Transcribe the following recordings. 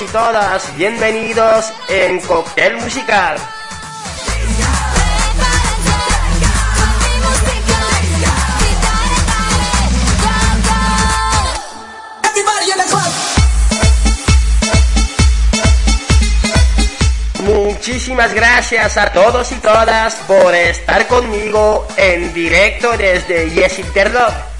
y todas. Bienvenidos en Cóctel Musical. Muchísimas gracias a todos y todas por estar conmigo en directo desde Yes Internet.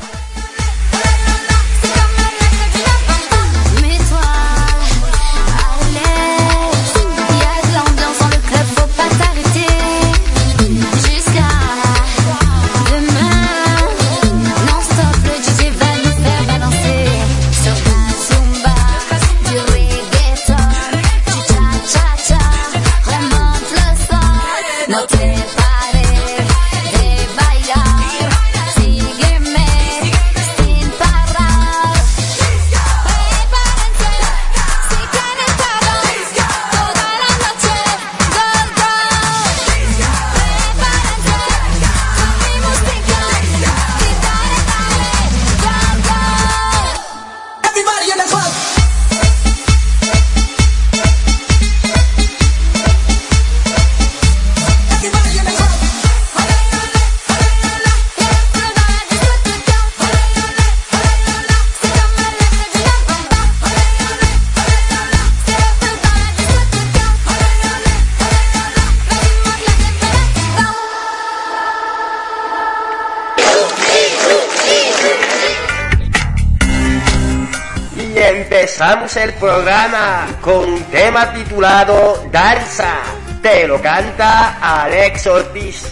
Danza. Te lo canta Alex Ortiz.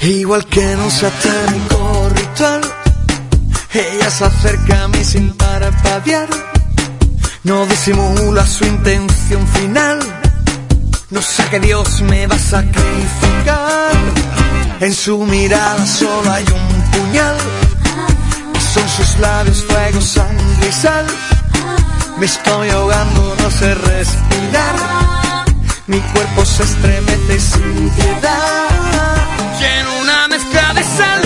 Igual que un satánico ritual, ella se acerca a mí sin parpadear. No disimula su intención final. No sé que Dios me va a sacrificar. En su mirada solo hay un puñal. Son sus labios fuego, sangre y sal. Me estoy ahogando, no sé respirar. Mi cuerpo se estremece sin piedad. Quiero una mezcla de saliva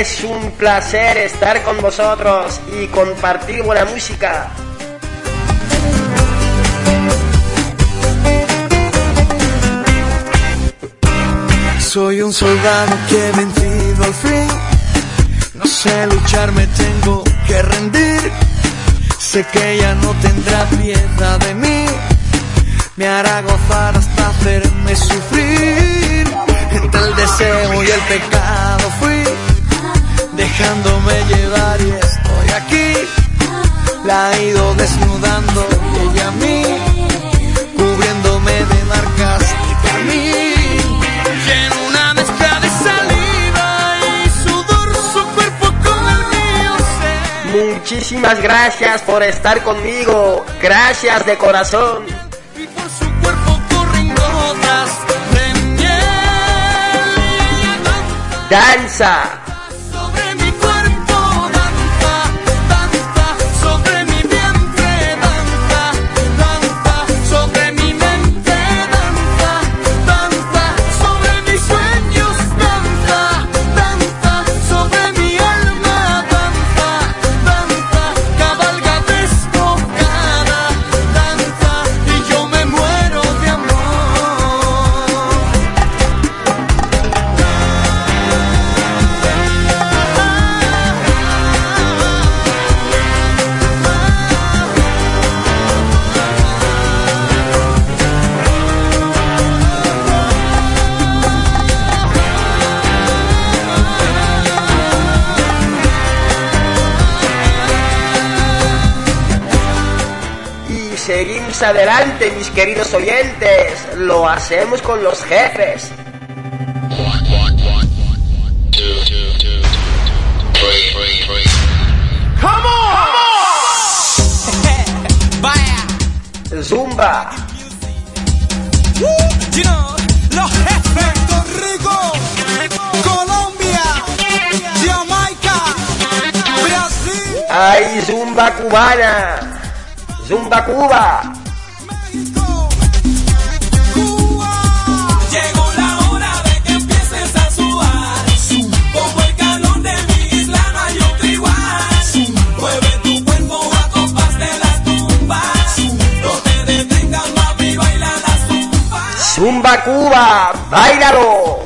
Es un placer estar con vosotros y compartir buena música. Soy un soldado que he vencido al fin. No sé luchar, me tengo que rendir. Sé que ella no tendrá piedad de mí. Me hará gozar hasta hacerme sufrir. Entre el deseo y el pecado fui. Dejándome llevar y estoy aquí. La ha ido desnudando y ella a mí. Cubriéndome de marcas y carmín. Quiero una mezcla de saliva y sudor, su cuerpo con el mío se Muchísimas gracias por estar conmigo. Gracias de corazón. y por su cuerpo corren gotas de miel. Danza adelante, mis queridos oyentes. Lo hacemos con los jefes. Zumba. You know, los jefes. Puerto Rico, Colombia, Jamaica, Brasil. Ay, Zumba cubana. Zumba Cuba. Cuba, bailalo.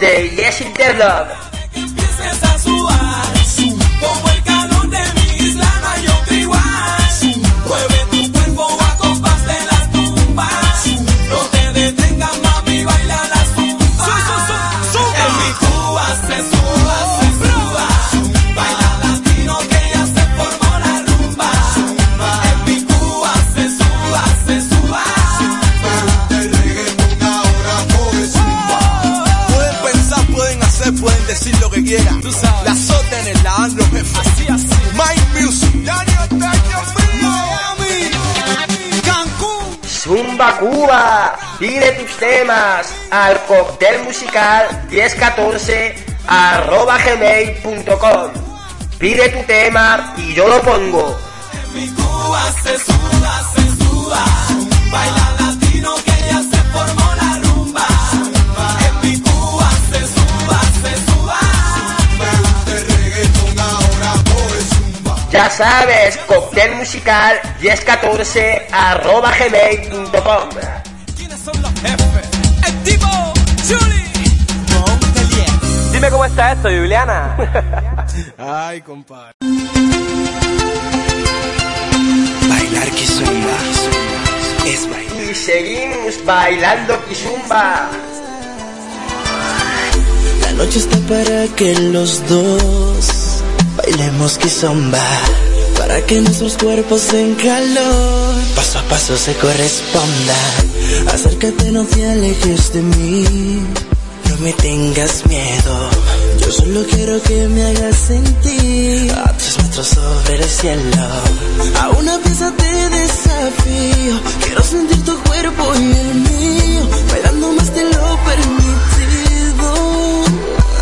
Yes, she did love. al cóctel musical 1014 arroba gmail.com. Pide tu tema y yo lo pongo. Mi Cuba se suda, se suda, baila latino que ya se formó la rumba. En mi Cuba se suba, se suba. Me gusta el reggaetón ahora por zumba. Ya sabes, cóctel musical 1014 arroba gmail.com. gusta esto, Juliana? Ay, compadre. Bailar Kizumba es bailar. Y seguimos bailando Kizumba. La noche está para que los dos bailemos Kizumba. Para que nuestros cuerpos en calor paso a paso se correspondan. Acércate, no te alejes de mí. No me tengas miedo yo solo quiero que me hagas sentir a tres metros sobre el cielo. A una pieza te desafío. Quiero sentir tu cuerpo y el mío, bailando más de lo permitido.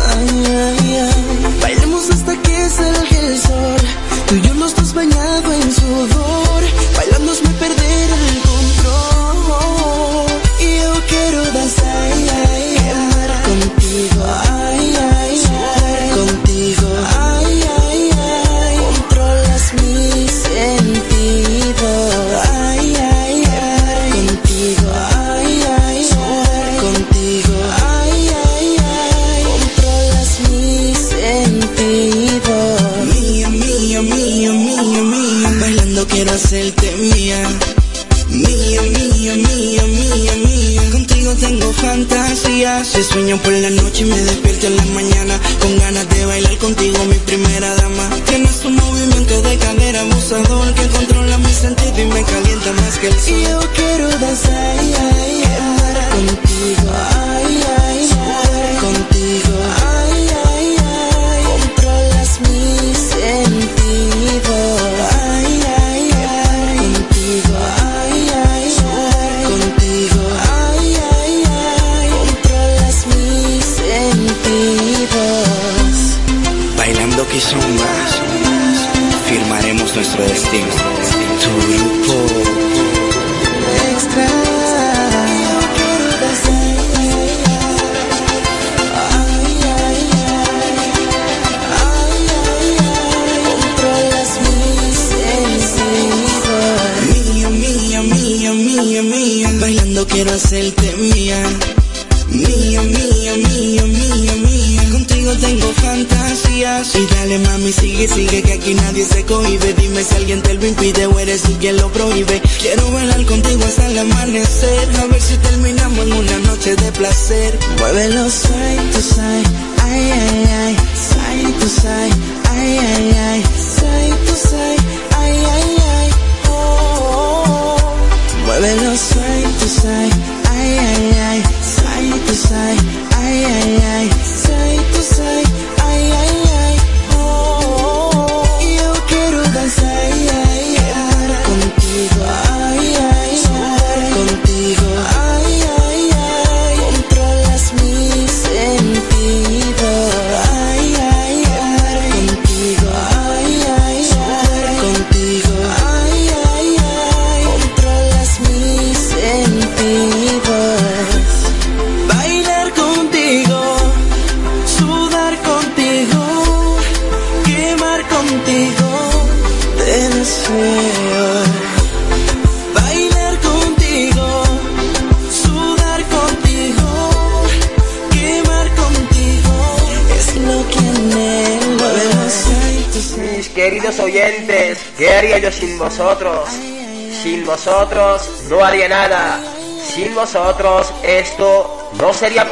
Ay, ay, ay. Bailemos hasta que salga el sol. Tú y yo los dos bañados en sudor. sueño por la noche y me despierto en la mañana con ganas de bailar contigo, mi primera dama. Tienes un movimiento de cadera abusador que controla mi sentido y me calienta más que el sol.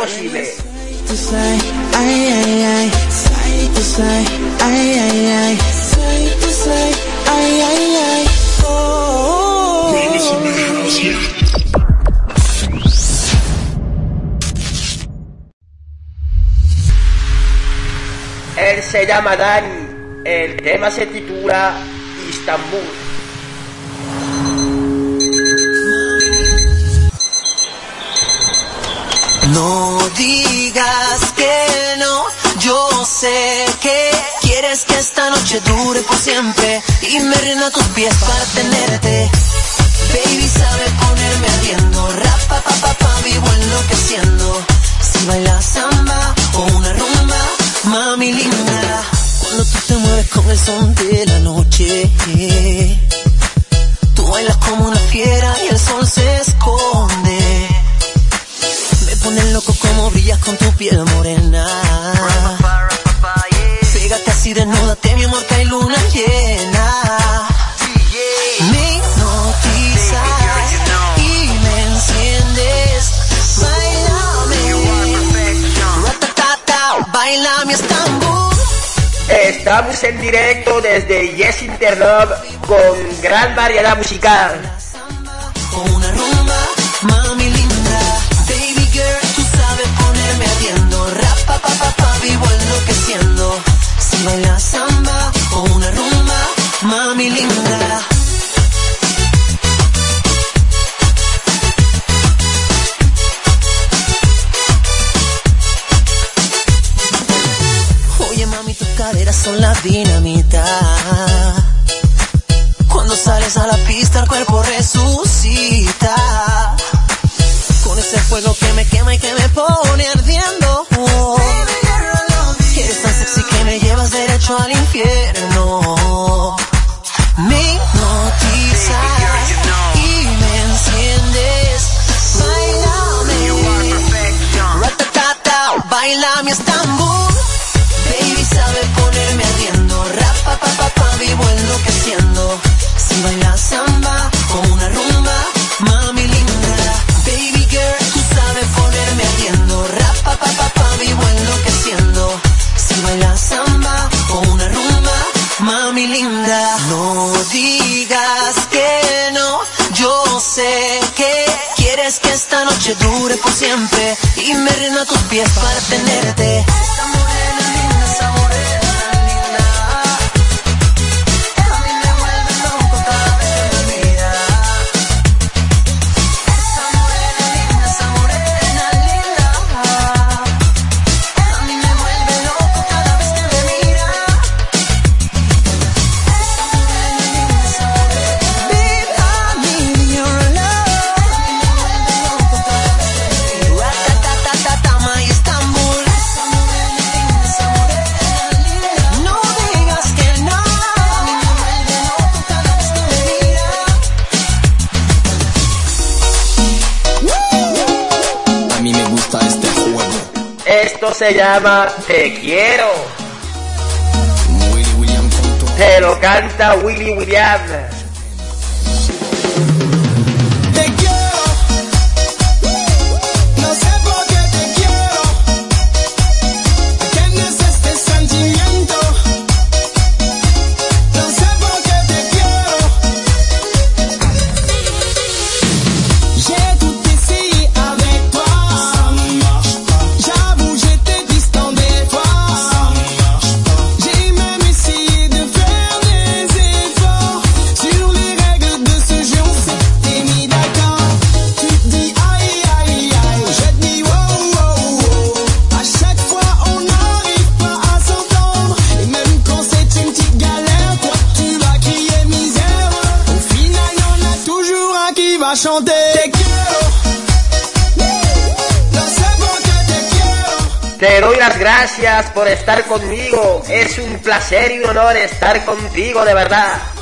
imposible. Digo de verdad.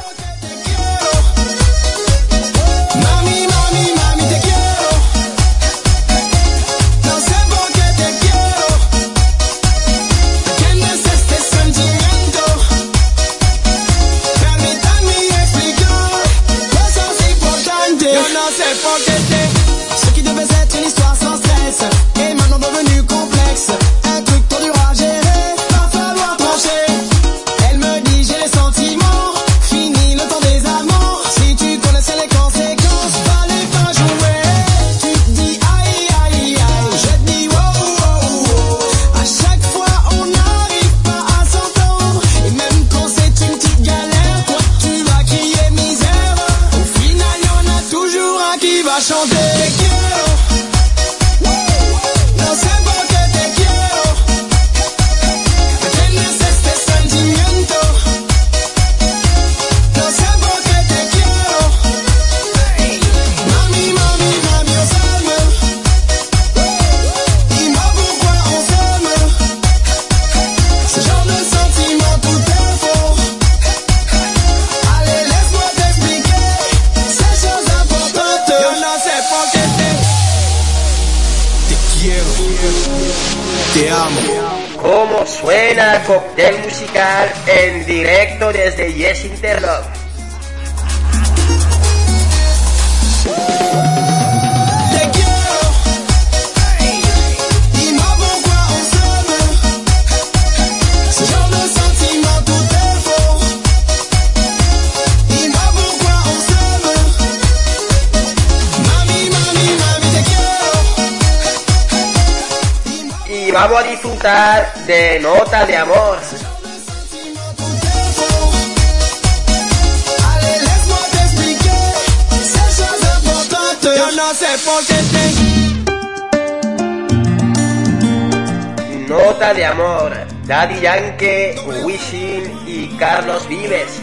Daddy Yankee, Wishing y Carlos Vives.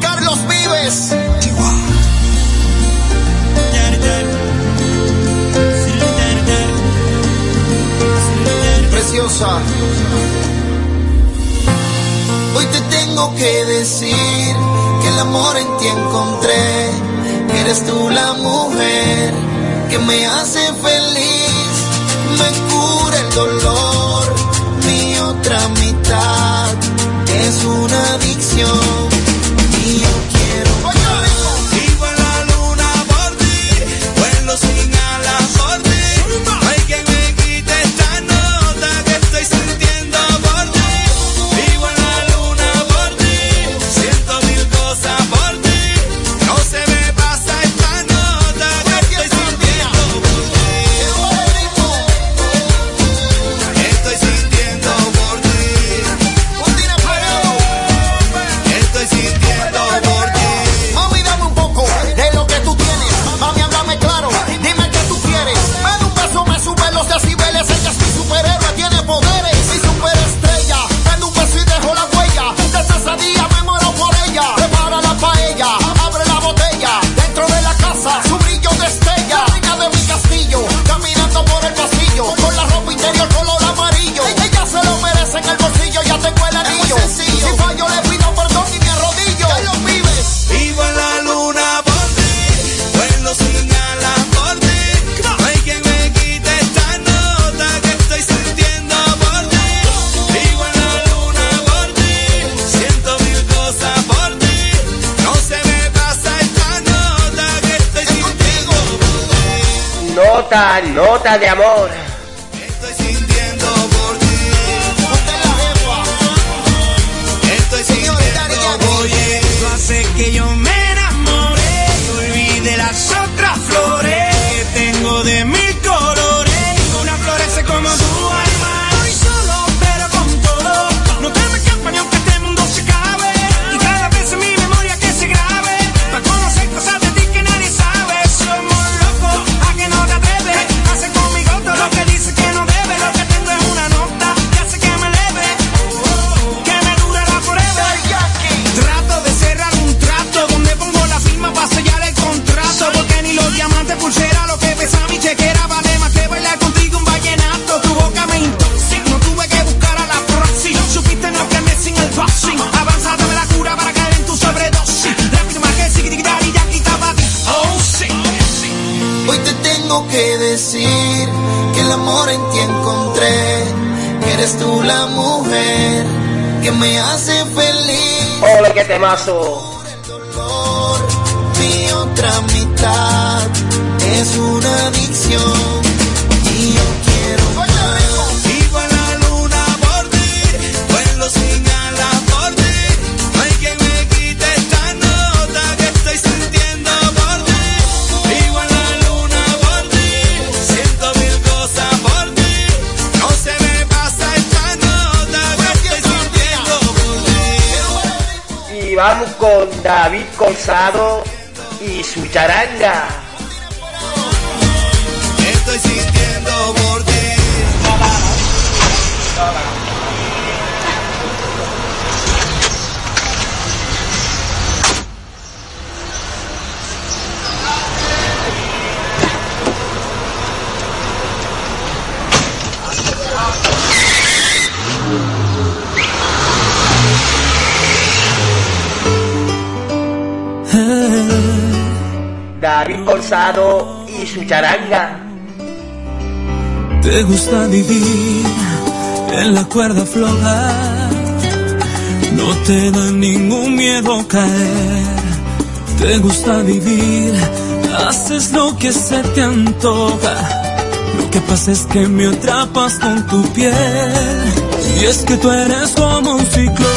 Carlos Vives. Preciosa. Hoy te tengo que decir que el amor en ti encontré, que eres tú la mujer que me hace su charanga. charanga. Te gusta vivir en la cuerda floja, no te da ningún miedo caer. Te gusta vivir, haces lo que se te antoja. Lo que pasa es que me atrapas con tu piel. Y es que tú eres como un ciclo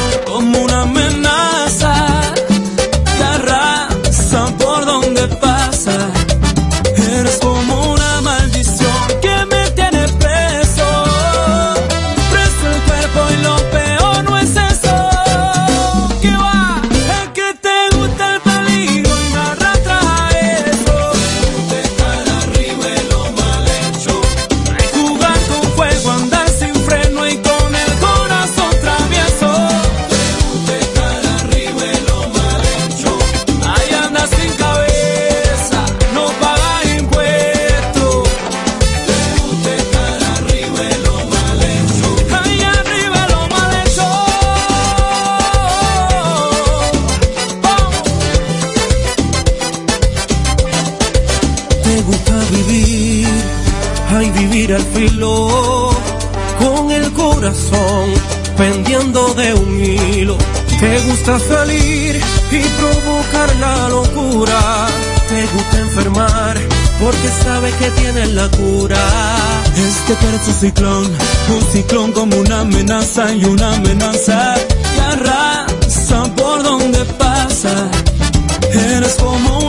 gusta salir y provocar la locura. Te gusta enfermar porque sabe que tienes la cura. Es que tú eres un ciclón, un ciclón como una amenaza y una amenaza que arrasa por donde pasa. Eres como un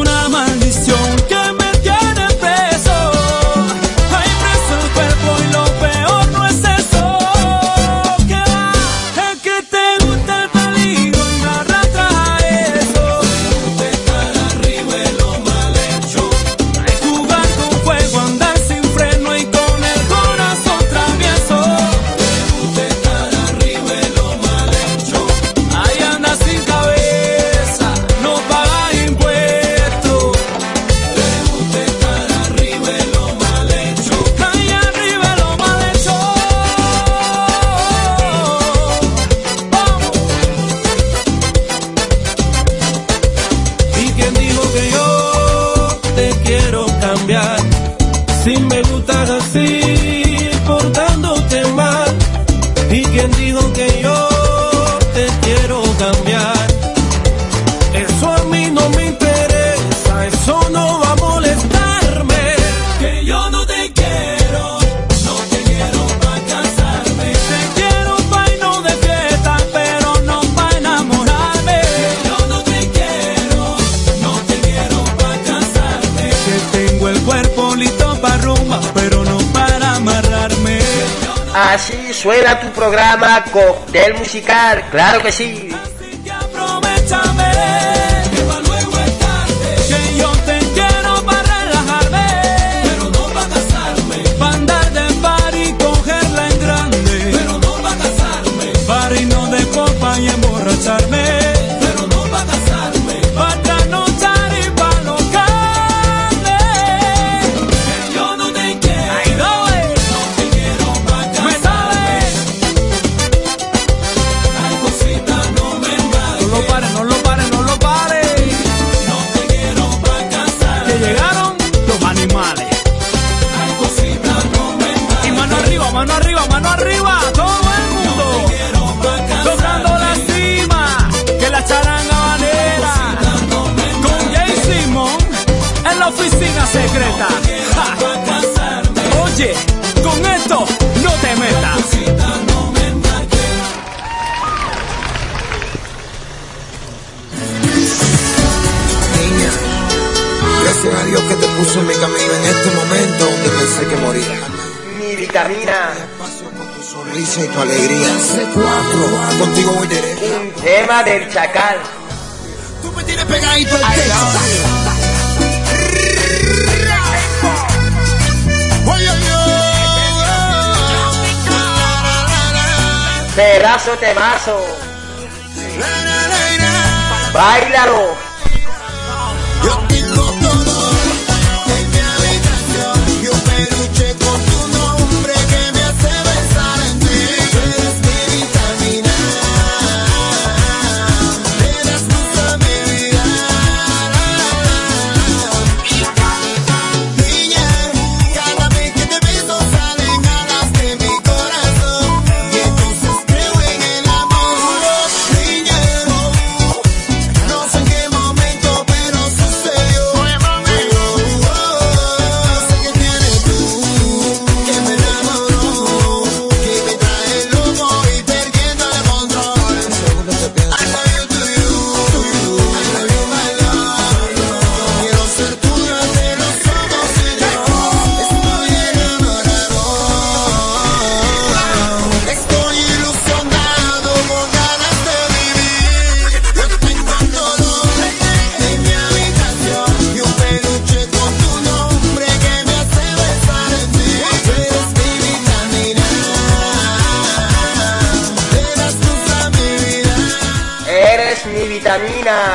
que sí.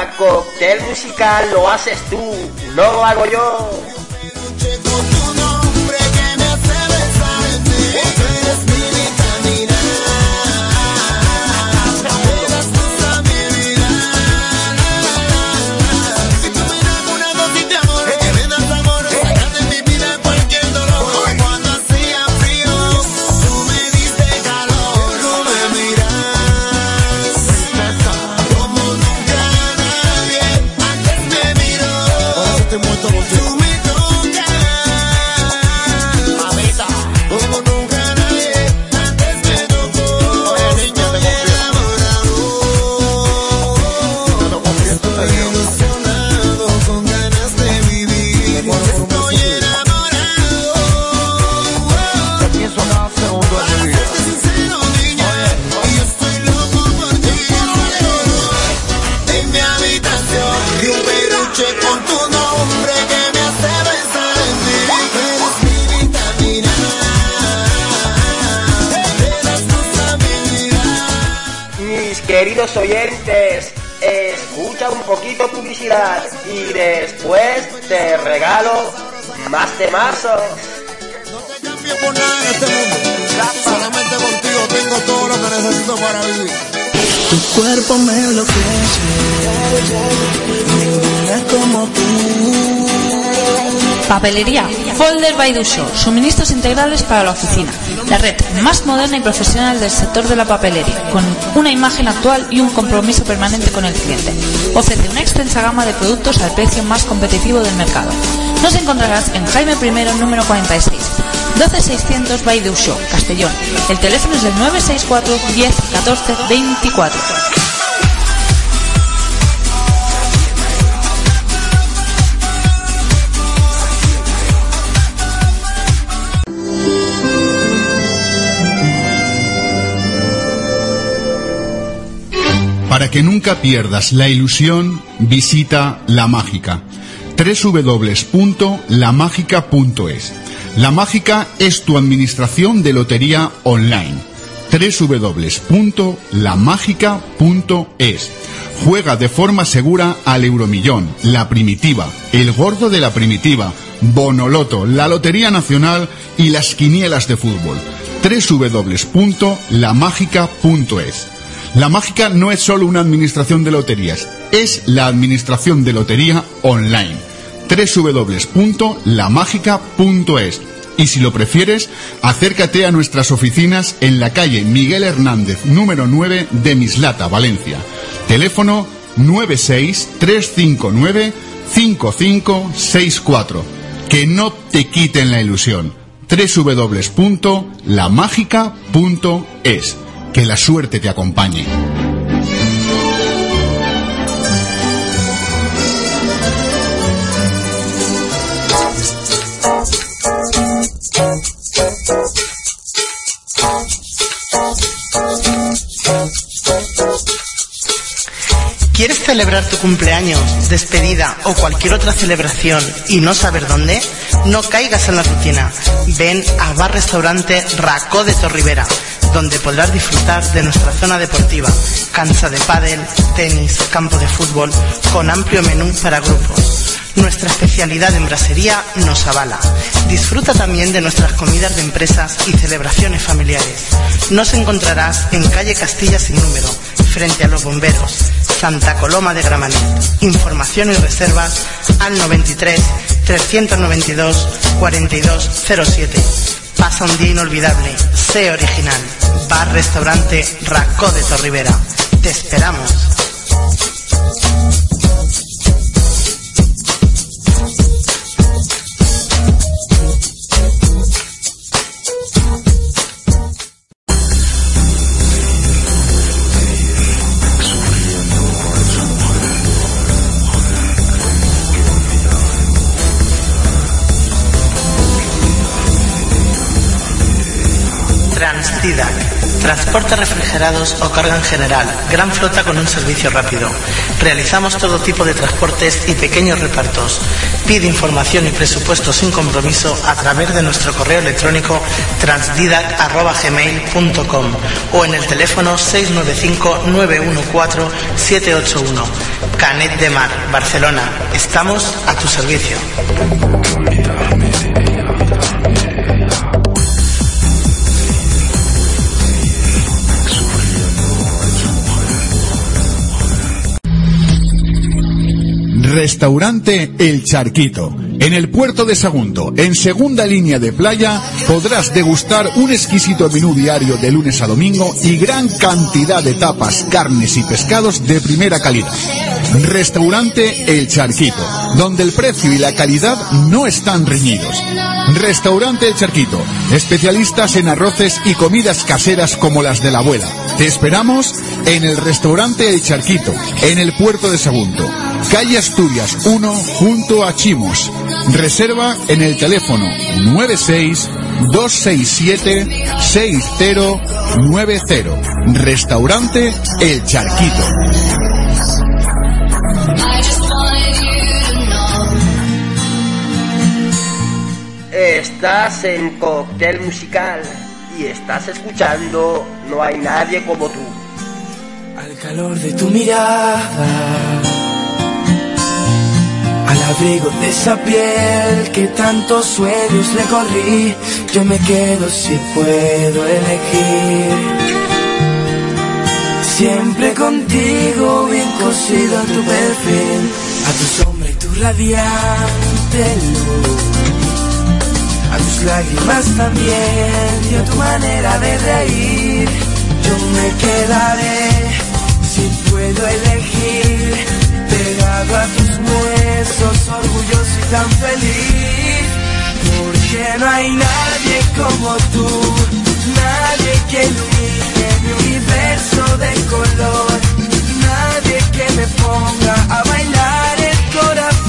tema, cóctel musical, lo haces tú, no lo hago yo. Papelería Folder by Dusho, suministros integrales para la oficina, la red más moderna y profesional del sector de la papelería, con una imagen actual y un compromiso permanente con el cliente. Ofrece una extensa gama de productos al precio más competitivo del mercado nos encontrarás en Jaime I, número 46, 12600 Baideuxó, Castellón. El teléfono es el 964 10 14 24. Para que nunca pierdas la ilusión, visita La Mágica www.lamagica.es. La Mágica es tu administración de lotería online. www.lamagica.es. Juega de forma segura al Euromillón, la Primitiva, el Gordo de la Primitiva, Bonoloto, la Lotería Nacional y las quinielas de fútbol. www.lamagica.es. La Mágica no es solo una administración de loterías, es la administración de lotería online. www.lamagica.es. Y si lo prefieres, acércate a nuestras oficinas en la calle Miguel Hernández, número 9 de Mislata, Valencia. Teléfono 963595564. Que no te quiten la ilusión. www.lamagica.es. Que la suerte te acompañe. ¿Quieres celebrar tu cumpleaños, despedida o cualquier otra celebración y no saber dónde? No caigas en la rutina. Ven a Bar Restaurante Racó de Torribera, donde podrás disfrutar de nuestra zona deportiva, cancha de pádel, tenis, campo de fútbol, con amplio menú para grupos. Nuestra especialidad en brasería nos avala. Disfruta también de nuestras comidas de empresas y celebraciones familiares. Nos encontrarás en calle Castilla sin número, frente a los bomberos, Santa Coloma de Gramanet. Información y reservas al 93 392 4207. Pasa un día inolvidable. Sé original. Bar Restaurante Racó de Torribera. Te esperamos. Transporte refrigerados o carga en general. Gran flota con un servicio rápido. Realizamos todo tipo de transportes y pequeños repartos. Pide información y presupuesto sin compromiso a través de nuestro correo electrónico transdidac.gmail.com o en el teléfono 695-914-781. Canet de Mar, Barcelona. Estamos a tu servicio. Restaurante El Charquito. En el puerto de Sagunto, en segunda línea de playa, podrás degustar un exquisito menú diario de lunes a domingo y gran cantidad de tapas, carnes y pescados de primera calidad. Restaurante El Charquito, donde el precio y la calidad no están reñidos. Restaurante El Charquito, especialistas en arroces y comidas caseras como las de la abuela. Te esperamos en el restaurante El Charquito, en el puerto de Sagunto, calle Asturias 1, junto a Chimos. Reserva en el teléfono 96 267 6090. Restaurante El Charquito. Estás en Cóctel Musical y estás escuchando No hay nadie como tú. Al calor de tu mirada, al abrigo de esa piel que tantos sueños le corrí, yo me quedo si puedo elegir. Siempre contigo, bien cosido en tu perfil, a tu sombra y tu radiante luz. A tus lágrimas también y a tu manera de reír. Yo me quedaré si puedo elegir. Pegado a tus huesos, orgulloso y tan feliz. Porque no hay nadie como tú, nadie que ilumine mi universo de color. Nadie que me ponga a bailar el corazón.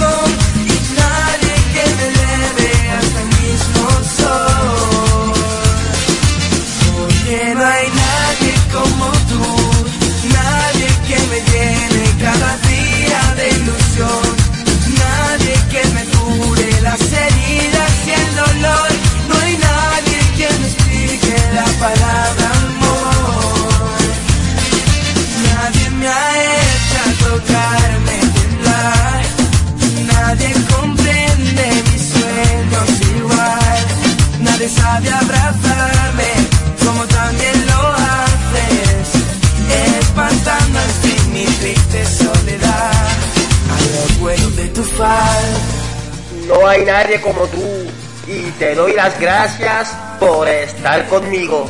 Las gracias por estar conmigo.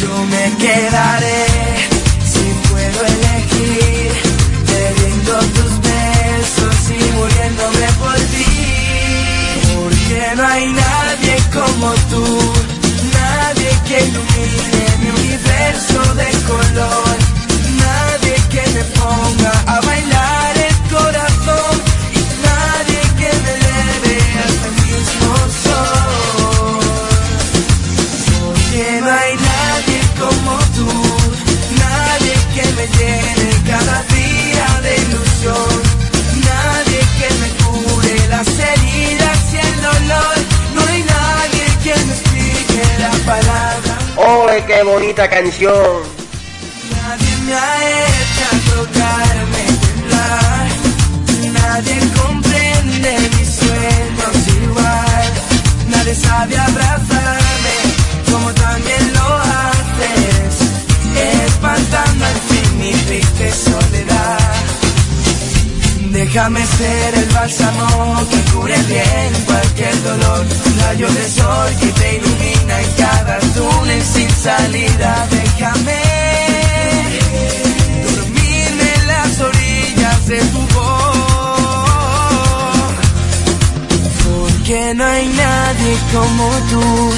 Yo me quedaré si puedo elegir, bebiendo tus besos y muriéndome por ti. Porque no hay nadie como tú, nadie que ilumine mi universo de color, nadie que me ponga a ¡Ole, qué bonita canción! Nadie me ha hecho tocarme temblar, nadie comprende mis sueños igual, nadie sabe abrazarme Déjame ser el bálsamo que cubre bien cualquier dolor, rayo de sol que te ilumina en cada túnel sin salida. Déjame dormirme en las orillas de tu voz, porque no hay nadie como tú,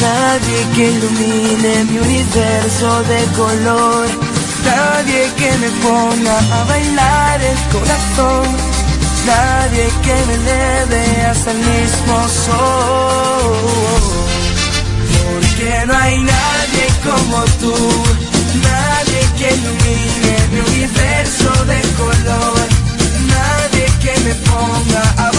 nadie que ilumine mi universo de color. Nadie que me ponga a bailar el corazón, nadie que me eleve hasta el mismo sol. Porque no hay nadie como tú, nadie que ilumine mi universo de color, nadie que me ponga a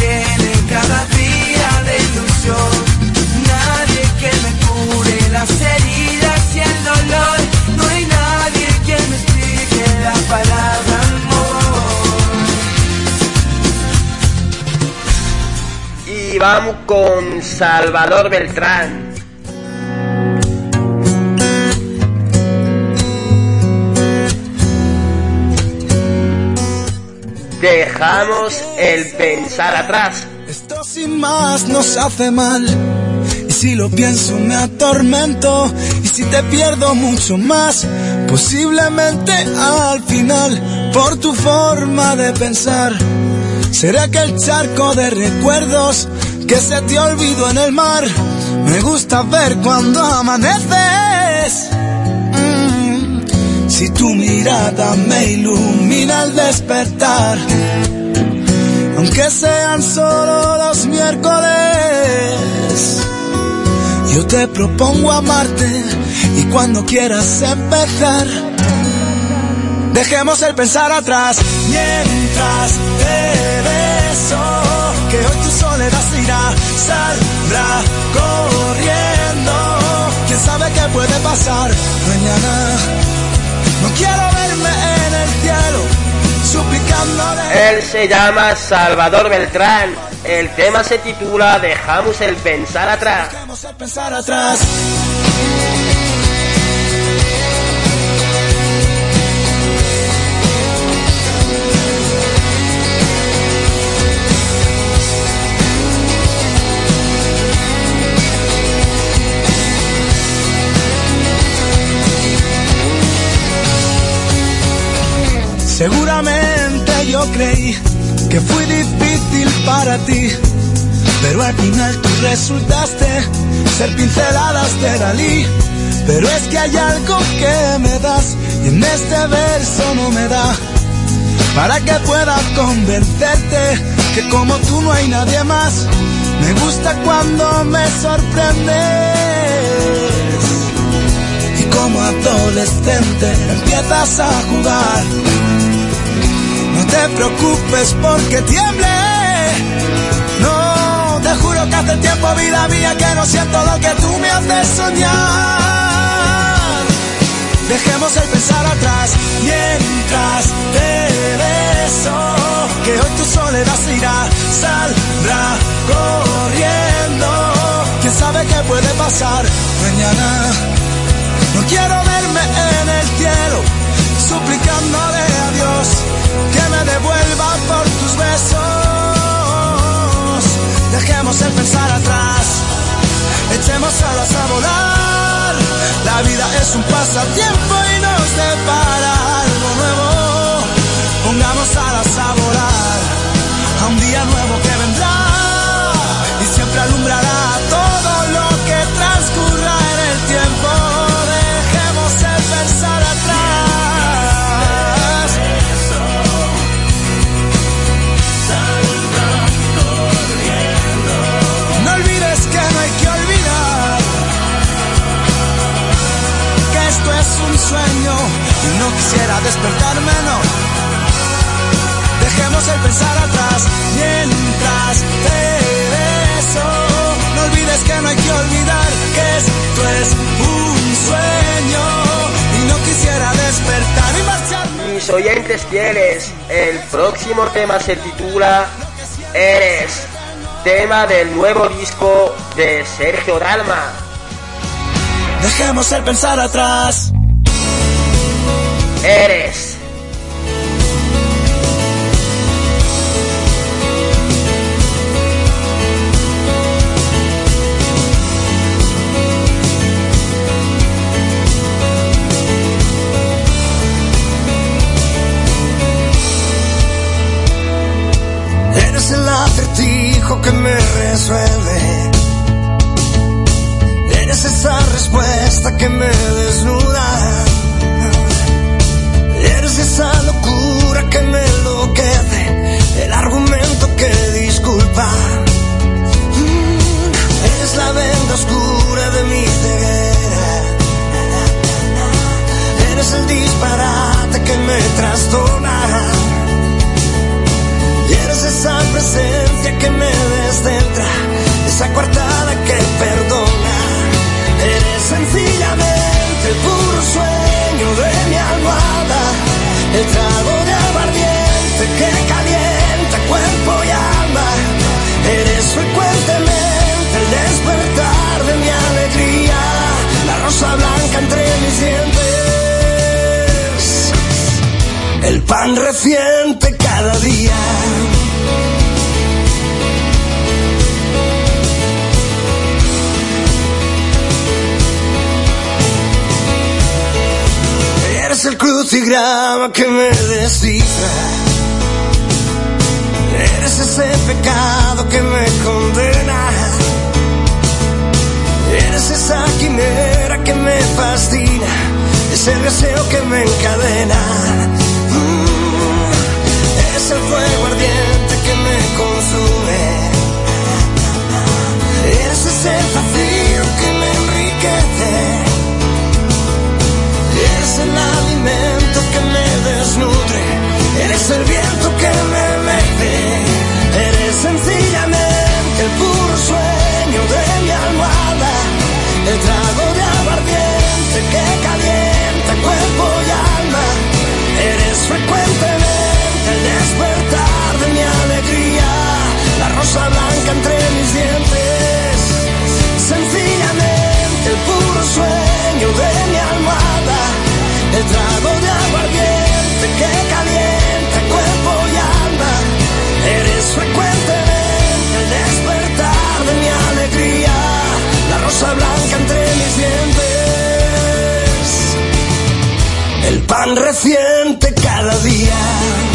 llene cada día de ilusión, nadie que me cure las heridas y el dolor, no hay nadie que me explique la palabra amor. Y vamos con Salvador Beltrán. Dejamos el pensar atrás. Esto sin más nos hace mal. Y si lo pienso me atormento. Y si te pierdo mucho más, posiblemente al final, por tu forma de pensar, será que el charco de recuerdos que se te olvidó en el mar. Me gusta ver cuando amaneces. Si tu mirada me ilumina al despertar aunque sean solo los miércoles. Yo te propongo amarte y cuando quieras empezar, dejemos el pensar atrás mientras te beso. Que hoy tu soledad se irá, saldrá corriendo. Quién sabe qué puede pasar mañana. No quiero verme en el cielo suplicándole. Él se llama Salvador Beltrán. El tema se titula Dejamos el pensar atrás. Dejemos el pensar atrás. Seguramente yo creí que fui difícil para ti, pero al final tú resultaste ser pinceladas de Dalí. Pero es que hay algo que me das y en este verso no me da para que pueda convencerte que como tú no hay nadie más. Me gusta cuando me sorprendes y como adolescente empiezas a jugar. Te preocupes porque tiemble. No, te juro que hace tiempo, vida mía, que no siento lo que tú me haces soñar. Dejemos el pensar atrás mientras te beso. Que hoy tu soledad se irá, saldrá corriendo. sabe qué puede pasar mañana. No quiero verme en el cielo, suplicándole a Dios devuelva por tus besos. Dejemos el pensar atrás, echemos alas a volar. La vida es un pasatiempo y nos depara algo nuevo. Pongamos alas a volar a un día nuevo que quisiera despertarme, no. Dejemos el pensar atrás mientras te beso. No olvides que no hay que olvidar que esto es un sueño y no quisiera despertar y marcharme. Mis oyentes fieles, el próximo tema se titula Eres, tema del nuevo disco de Sergio Dalma. Dejemos el pensar atrás. Eres. El acertijo que me resuelve. Eres esa respuesta que me desnuda. Esa locura que me enloquece. El argumento que disculpa. Reciente cada día. Eres el crucigrama que me descifra. Eres ese pecado que me condena. Eres esa quimera que me fascina. Ese deseo que me encadena. Eres el fuego ardiente que me consume. Eres ese vacío que me enriquece. Eres el alimento que me desnutre. Eres el viento que me mece. Eres sencillamente el puro sueño de mi almohada. El trago de aguardiente rosa blanca entre mis dientes. Sencillamente el puro sueño de mi almohada. El trago de aguardiente que calienta cuerpo y alma. Eres frecuentemente el despertar de mi alegría. La rosa blanca entre mis dientes. El pan reciente cada día.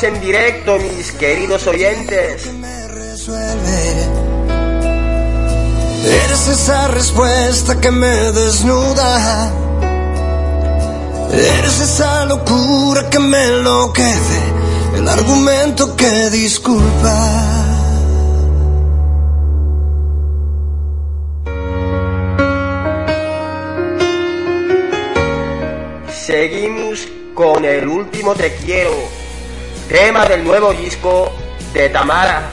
En directo, mis queridos oyentes. Eres esa respuesta que me desnuda. Eres esa locura que me enloquece, el argumento que disculpa. Seguimos con el último Te Quiero, tema del nuevo disco de Tamara.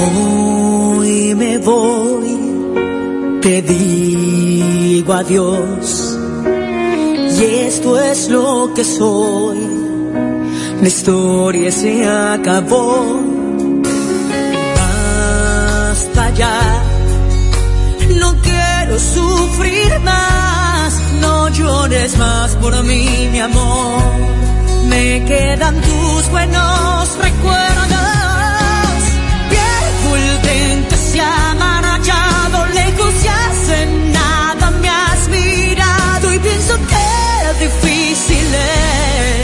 Hoy me voy, te digo adiós. Y esto es lo que soy. La historia se acabó. Basta ya. No quiero sufrir más. Más por mí, mi amor. Me quedan tus buenos recuerdos. Pierdo el tren que se ha marchado lejos y hace nada me has mirado y pienso que difícil es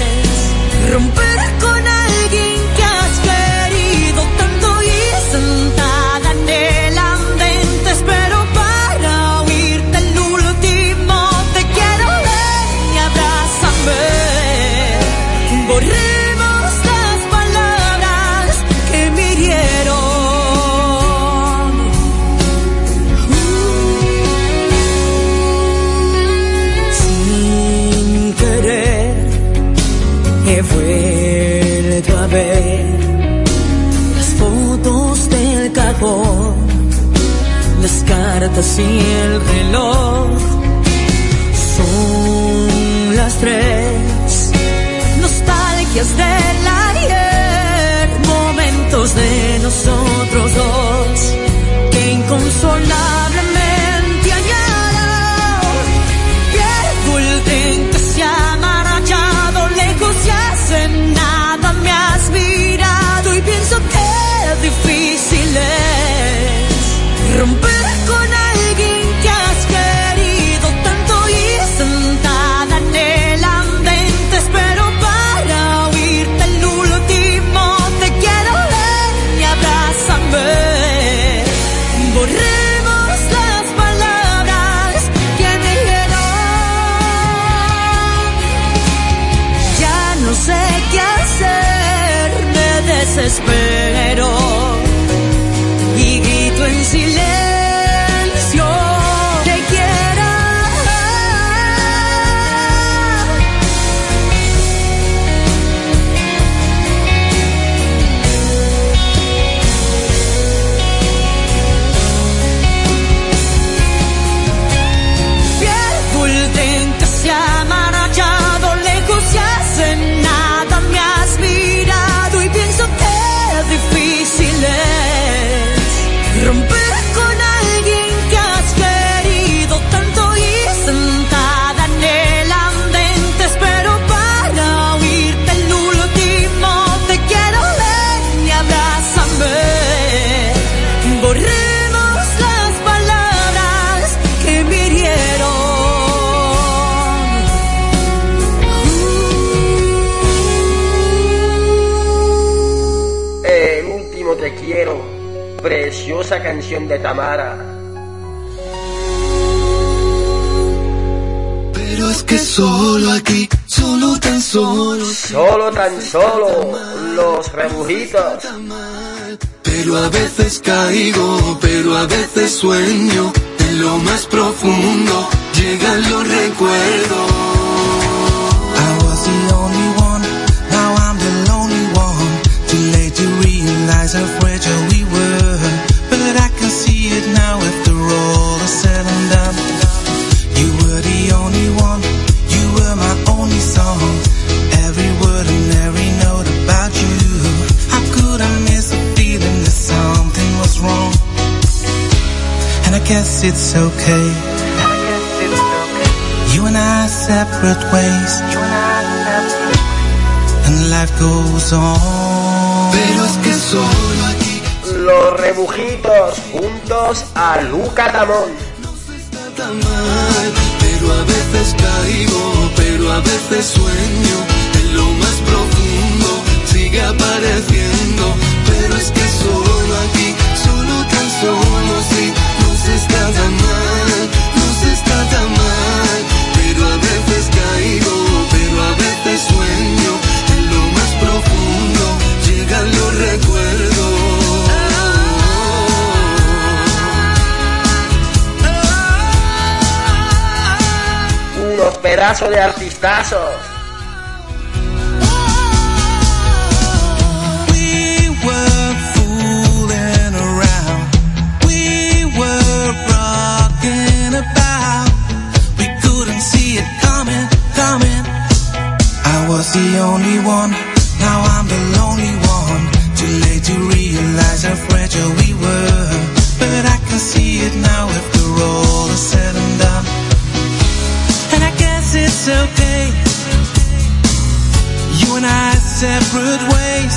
y el reloj son las tres. Nostalgias del ayer momentos de nosotros dos que inconsolablemente añoro pierdo el tren que se ha marchado lejos y hace nada me has mirado y pienso que difícil es preciosa canción de Tamara. Pero es que solo aquí, solo tan solo. Solo tan solo los rebujitos. Pero a veces caigo, pero a veces sueño. En lo más profundo llegan los recuerdos. I was the only one, now I'm the lonely one. Too late to realize how fragile guess it's okay. You and I separate ways. And life goes on. Pero es que solo aquí Los rebujitos juntos a Luca Tamón. está mal. Pero a veces caigo, pero a veces sueño. En lo más profundo sigue apareciendo. Pero es que solo aquí, solo tan solo sí, nada mal, nos está tan mal, pero a veces caigo, pero a veces sueño, en lo más profundo llegan los recuerdos. pedazos de artistazos. The only one. Now I'm the lonely one. Too late to realize how fragile we were. But I can see it now after all is said and done. And I guess it's okay. You and I separate ways.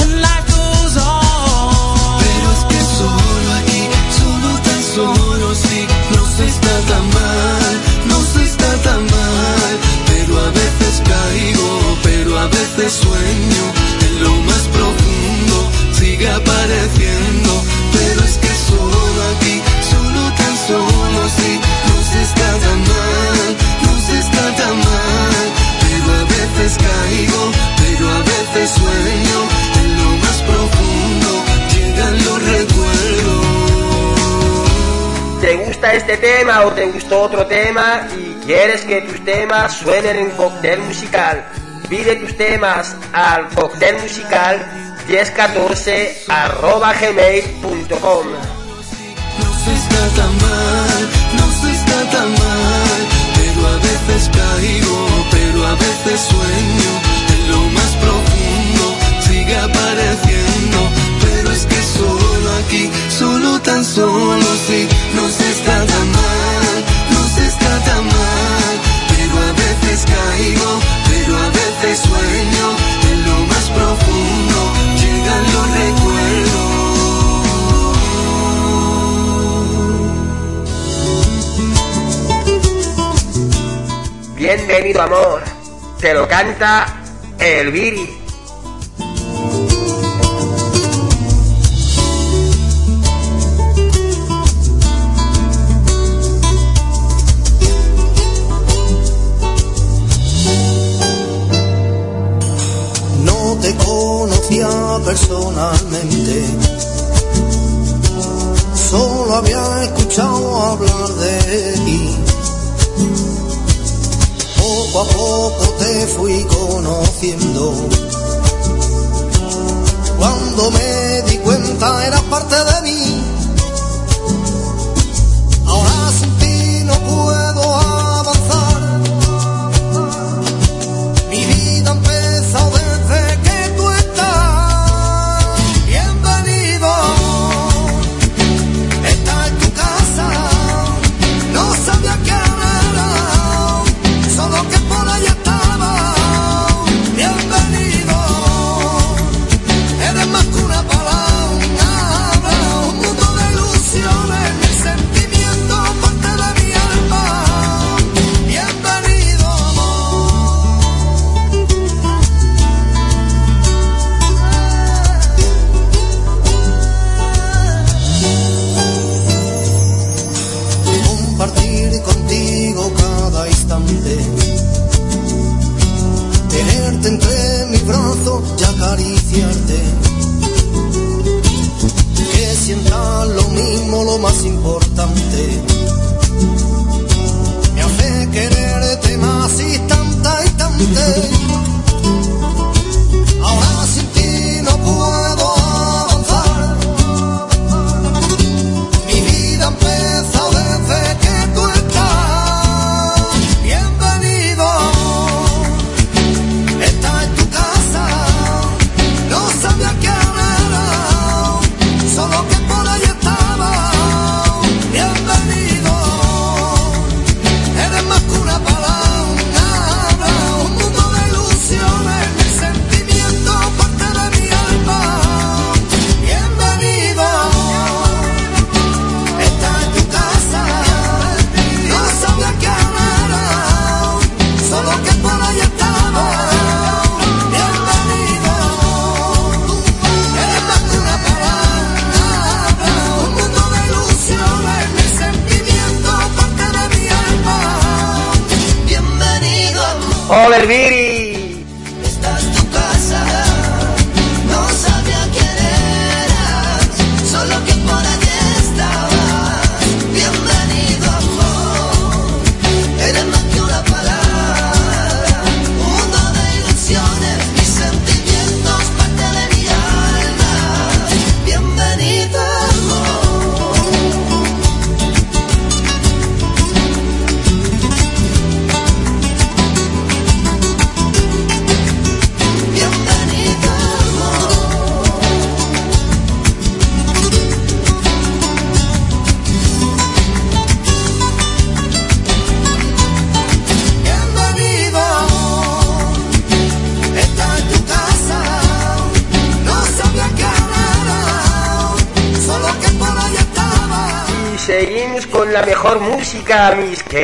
And life goes on. Pero es que solo aquí, solo tan solo sí, no se está tan mal, no se está tan mal. A veces sueño en lo más profundo, sigue apareciendo. Pero es que solo aquí, solo tan solo sí, no se está tan mal, no se está tan mal. Pero a veces caigo, pero a veces sueño en lo más profundo, llegan los recuerdos. ¿Te gusta este tema o te gustó otro tema y quieres que tus temas suenen en cóctel musical? Pide tus temas al cóctel musical 1014 arroba gmail.com. No se está tan mal, no se está tan mal, pero a veces caigo, pero a veces sueño en lo más profundo, sigue apareciendo, pero es que solo aquí, solo tan solo sí, no se está tan mal, Bienvenido amor, te lo canta el Viri. No te conocía personalmente, solo había escuchado hablar de ti. Poco a poco te fui conociendo. Cuando me di cuenta eras parte de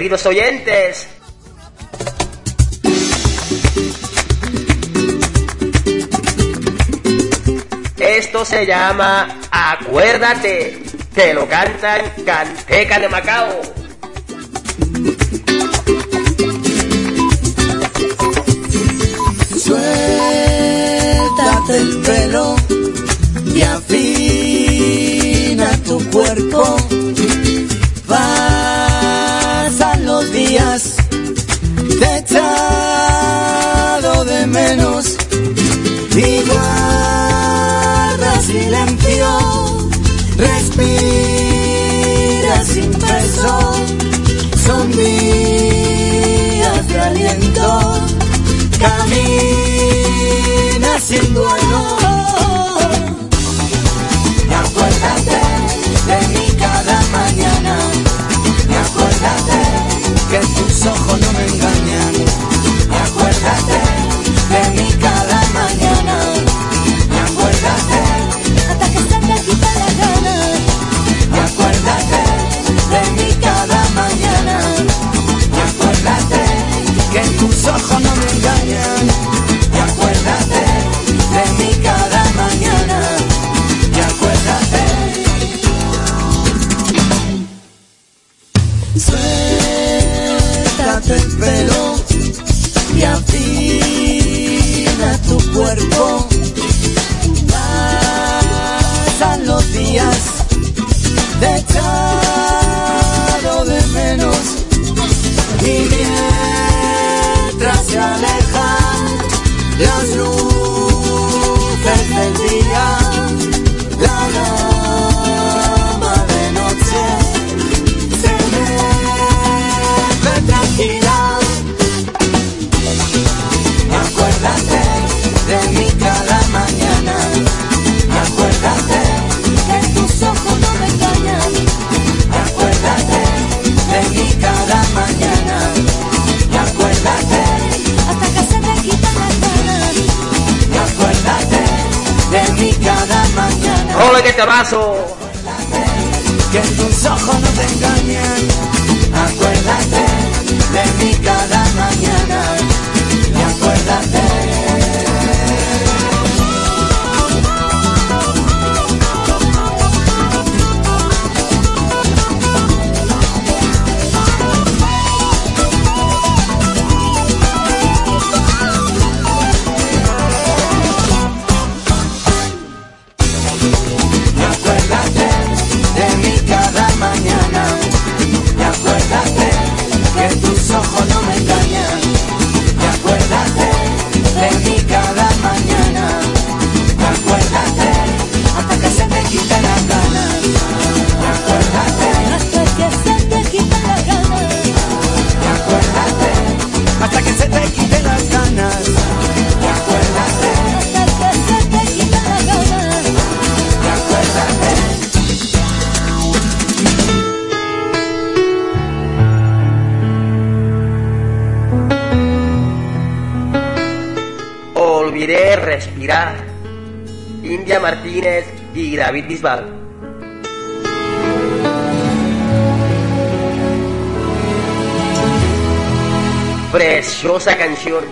queridos oyentes. Esto se llama Acuérdate, te lo cantan Canteca de Macao. sin peso, son días de aliento, camina sin duelo. Preciosa canción.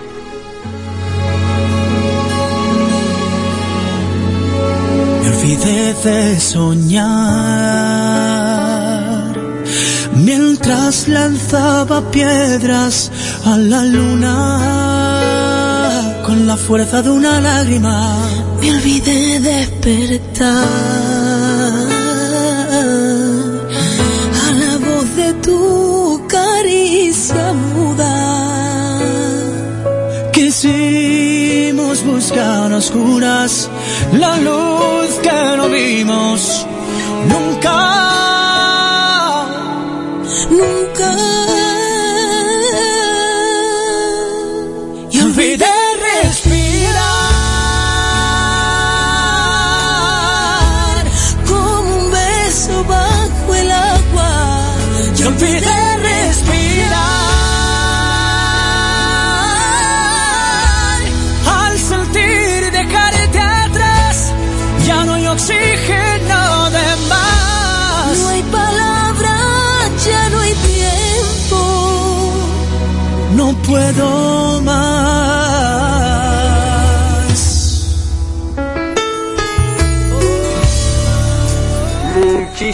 Me olvidé de soñar. Mientras lanzaba piedras a la luna fuerza de una lágrima. Me olvidé despertar a la voz de tu caricia muda. Quisimos buscar a oscuras la luz que no vimos nunca.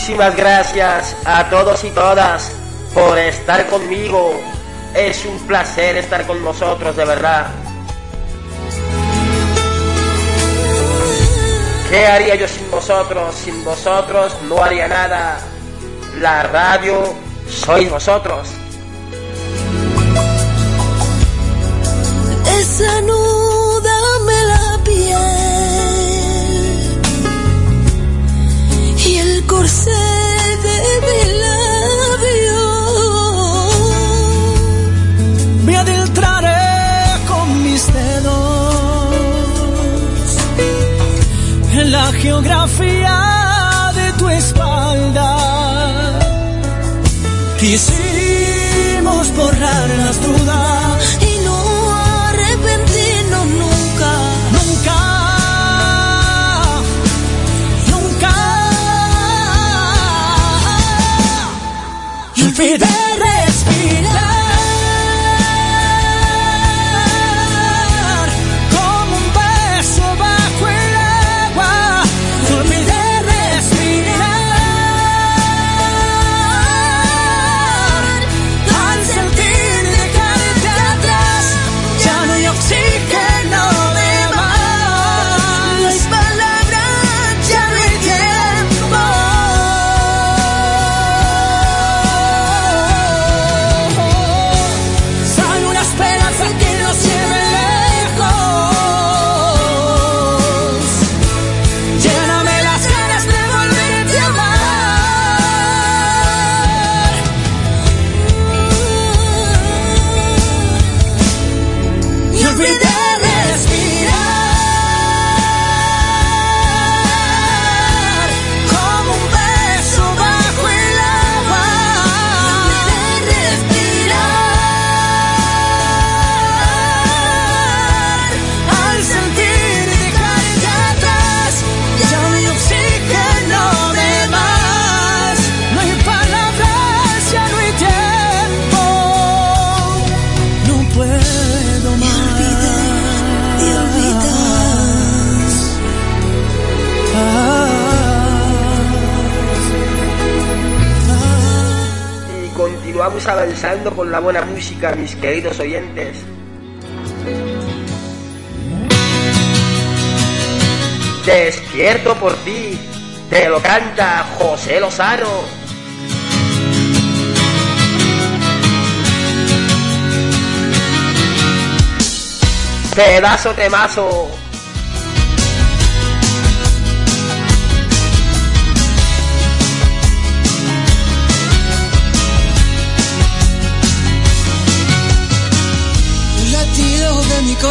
Muchísimas gracias a todos y todas por estar conmigo. Es un placer estar con vosotros, de verdad. ¿Qué haría yo sin vosotros? Sin vosotros no haría nada. La radio sois vosotros. Desnúdame corsé de mi labio. Me adentraré con mis dedos en la geografía de tu espalda. Quisimos borrar las dudas Y avanzando con la buena música, mis queridos oyentes. Despierto por ti, te lo canta José Lozano. Pedazo temazo.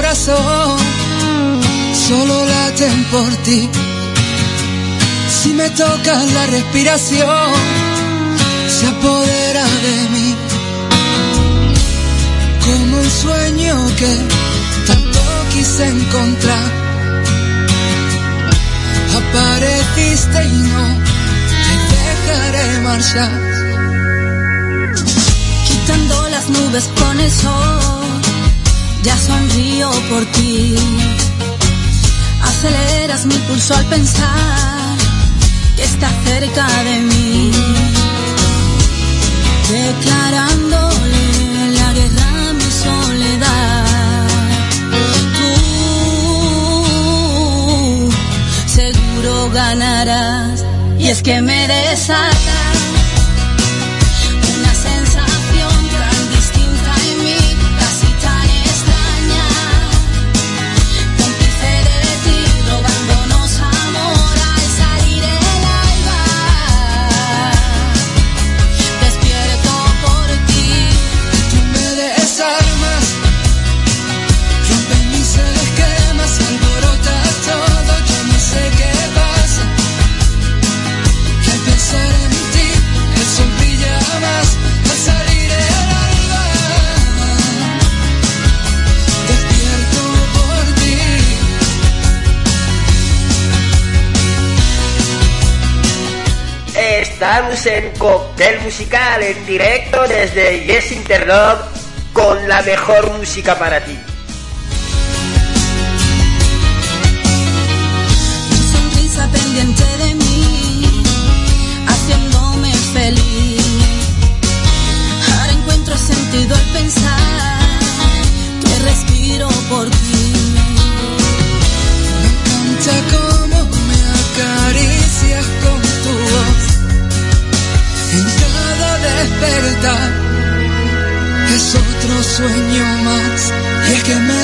Corazón solo laten por ti. Si me tocas la respiración, se apodera de mí. Como un sueño que tanto quise encontrar. Apareciste y no te dejaré marchar. Quitando las nubes con el sol, ya sonrío por ti. Aceleras mi pulso al pensar que estás cerca de mí. Declarándole la guerra a mi soledad. Tú seguro ganarás y es que me desatas Estamos en Cóctel Musical en directo desde Yes Interlove con la mejor música para ti. Sueño más es que me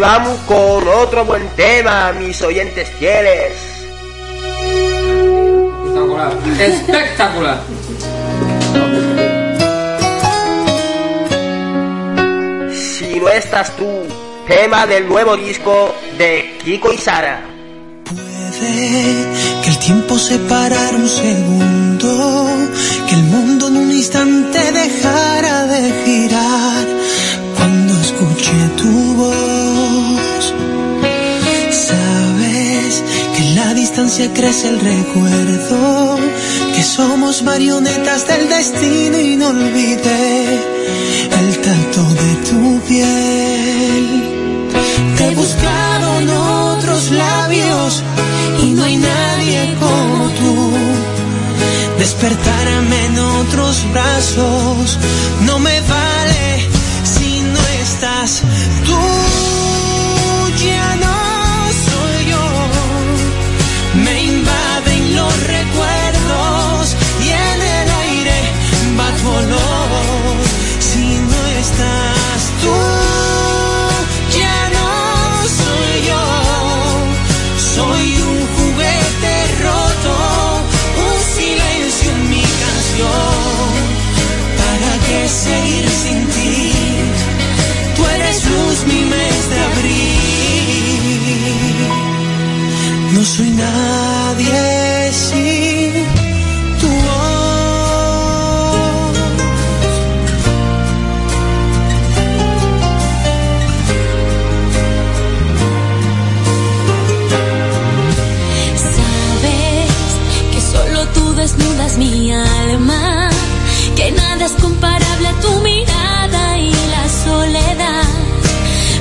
Y vamos con otro buen tema, mis oyentes fieles. Espectacular. Espectacular. Si no estás tú, tema del nuevo disco de Kiko y Sara. que el tiempo se parara un segundo, que el mundo en un instante dejara de girar distancia crece el recuerdo, que somos marionetas del destino y no olvidé el tacto de tu piel. Te he buscado en otros labios y no hay nadie como tú. Despertarme en otros brazos no me vale si no estás tú. Soy nadie sin tu voz. Sabes que solo tú desnudas mi alma, que nada es comparable a tu mirada y la soledad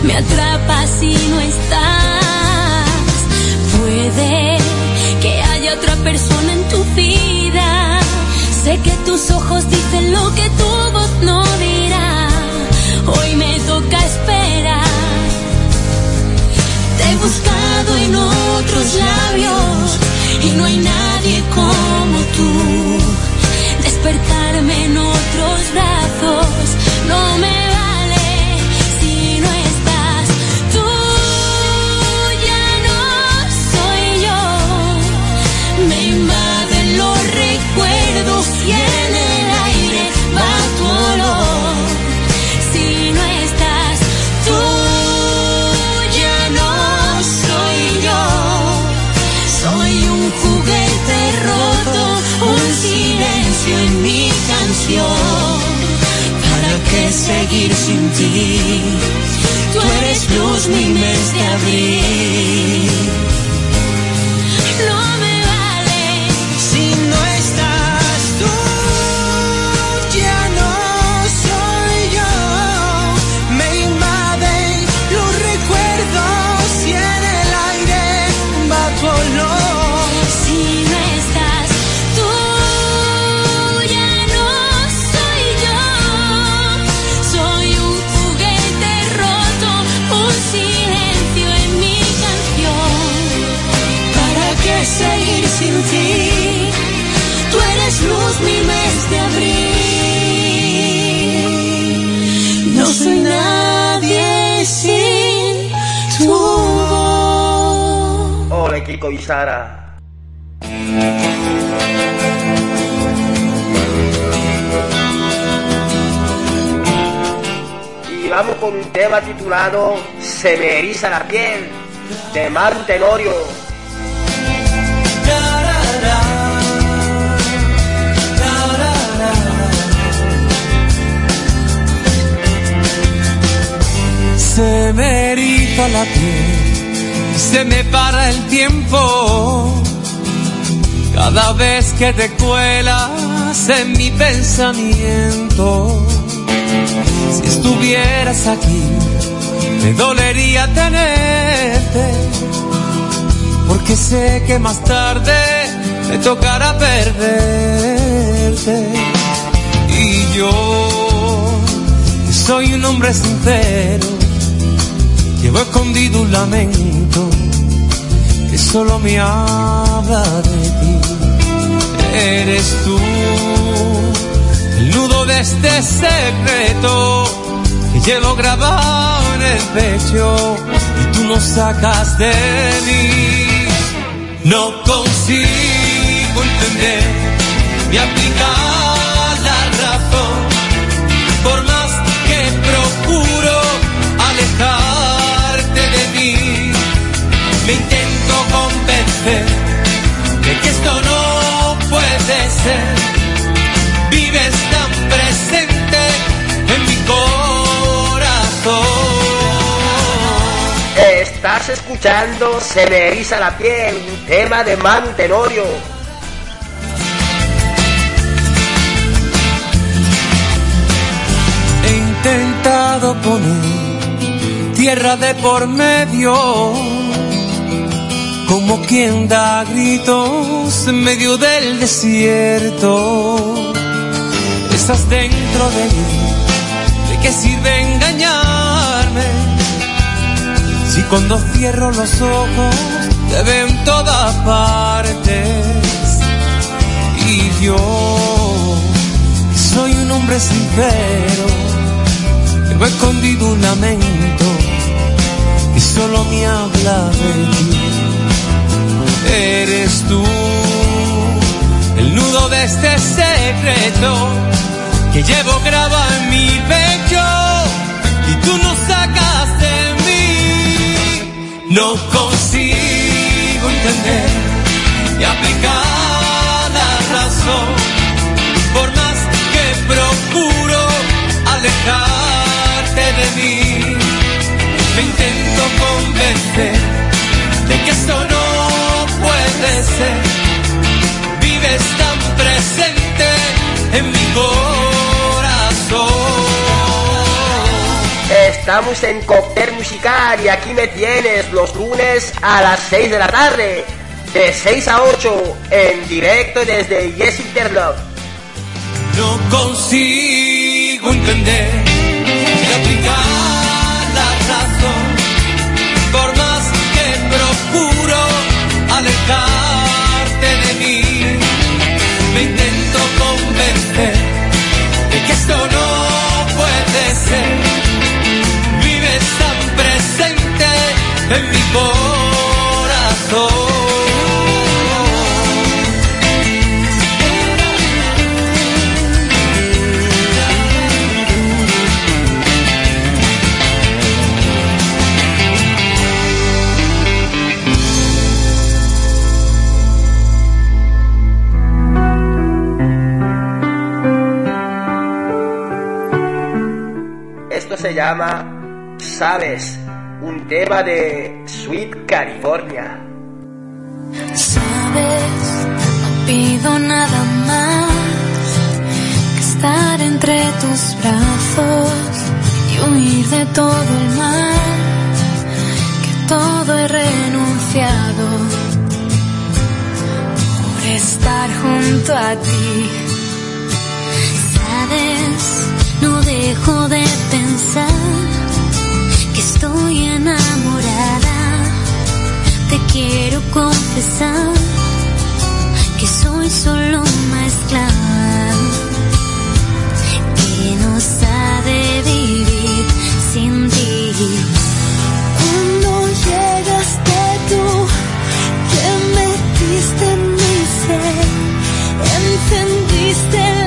me atrapa si no estás. Lo que tu voz no dirá. Hoy me toca esperar. Te he buscado en otros labios y no hay nadie como tú. Despertarme en otros brazos no me ¿Para qué seguir sin ti? Tú eres luz, mi mes de abril. Ti? Tú eres luz, mi mes de abril. No soy nadie sin tu voz. Ole, Kiko y Sara. Y vamos con un tema titulado Se me eriza la piel, de Maru Tenorio. Se me eriza la piel, se me para el tiempo. Cada vez que te cuelas en mi pensamiento. Si estuvieras aquí, me dolería tenerte. Porque sé que más tarde me tocará perderte. Y yo, soy un hombre sincero, llevo escondido un lamento que solo me habla de ti. Eres tú el nudo de este secreto que llevo grabado en el pecho y tú no sacas de mí. No consigo entender ni aplicar ser. Vives tan presente en mi corazón. Estás escuchando Se me eriza la piel, un tema de Manu Tenorio. He intentado poner tierra de por medio, como quien da gritos en medio del desierto. Estás dentro de mí, ¿de qué sirve engañarme? Si cuando cierro los ojos te veo en todas partes y yo soy un hombre sincero, llevo escondido un lamento y solo me habla de ti. Eres tú el nudo de este secreto que llevo grabado en mi pecho y tú no sacas de mí. No consigo entender y aplicar la razón por más que procuro alejarte de mí. Me intento convencer de que esto no Vives tan presente en mi corazón. Estamos en Cóctel Musical y aquí me tienes los lunes a las 6 de la tarde, de 6 a 8, en directo desde Yes Interlove. No consigo entender que esto no puede ser. Vives tan presente en mi corazón. Llama Sabes, un tema de Sweet California. Sabes, no pido nada más que estar entre tus brazos y huir de todo el mal, que todo he renunciado por estar junto a ti. Dejo de pensar que estoy enamorada. Te quiero confesar que soy solo una esclava que no sabe vivir sin ti. Cuando llegaste tú, te metiste en mi ser, encendiste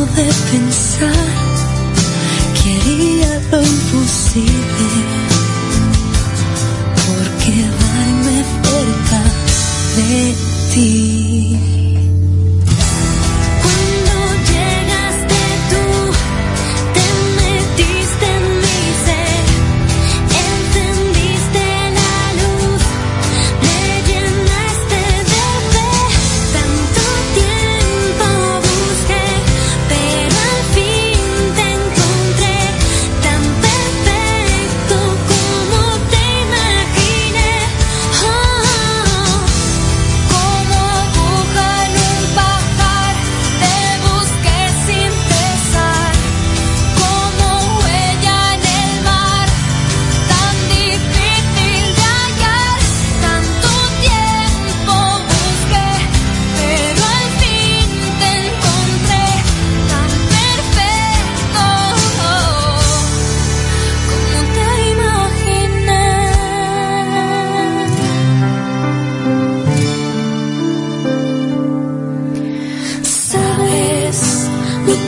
de pensar que haría lo imposible por quedarme cerca de ti.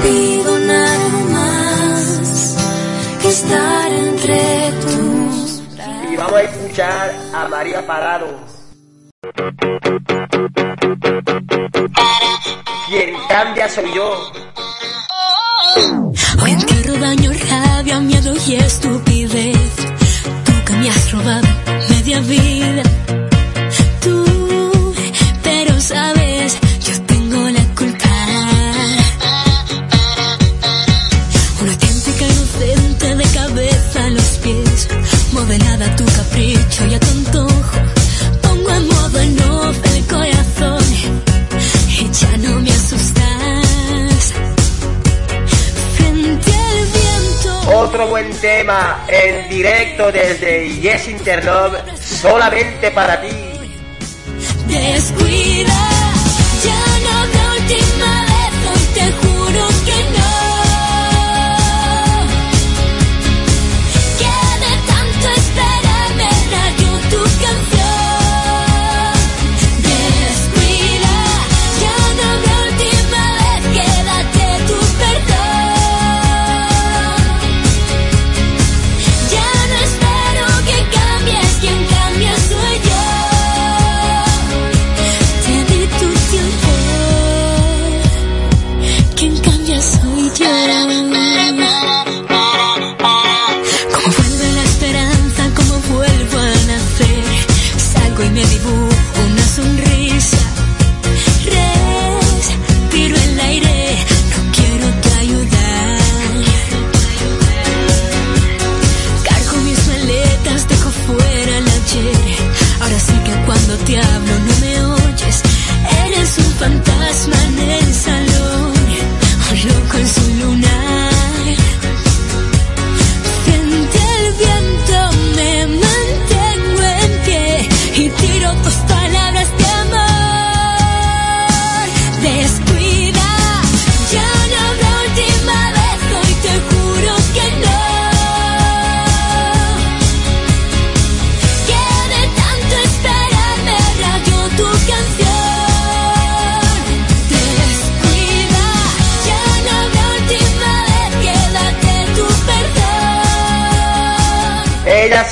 Pido nada más que estar entre tus Y vamos a escuchar a María Parado. Quien cambia soy yo. Hoy entierro daño, rabia, miedo y estupidez. Tú que me has robado media vida. Tú, pero sabes, Modelada a tu capricho y a tu antojo. Pongo en modo off el corazón. Y ya no me asustas. Frente al viento. Otro buen tema en directo desde Yes Interlove, solamente para ti. Descuida,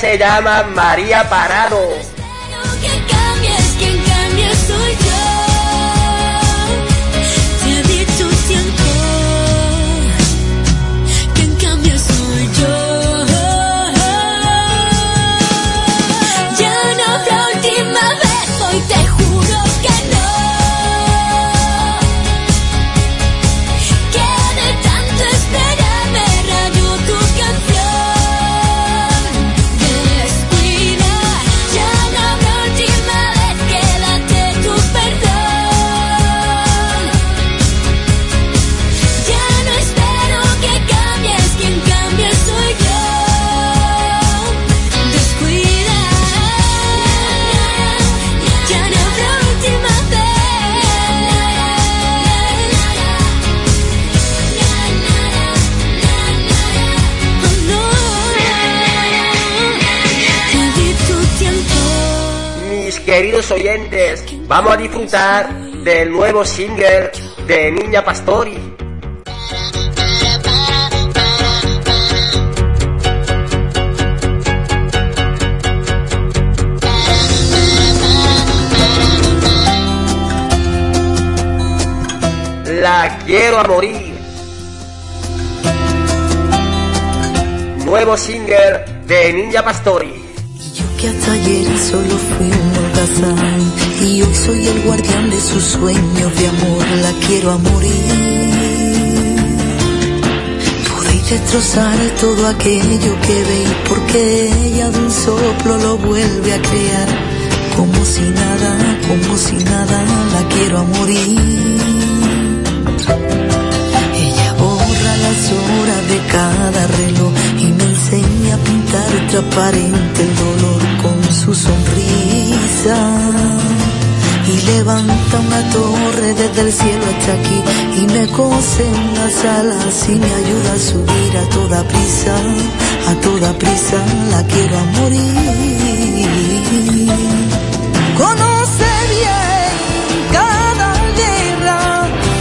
se llama María Parado. Oyentes, vamos a disfrutar del nuevo single de Niña Pastori. La quiero a morir. Nuevo single de Ninja Pastori. que hasta ayer solo fui un y hoy soy el guardián de sus sueños de amor, la quiero a morir. Podéis destrozar todo aquello que veis porque ella de un soplo lo vuelve a crear, como si nada, como si nada, la quiero a morir. Ella borra las horas de cada reloj y me enseña a pintar transparente el dolor su sonrisa. Y levanta una torre desde el cielo hasta aquí y me cose unas alas y me ayuda a subir a toda prisa, a toda prisa la quiero a morir. Conoce bien cada guerra,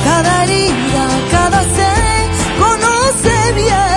cada herida, cada sed, conoce bien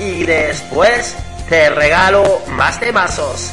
Y después te regalo más temazos.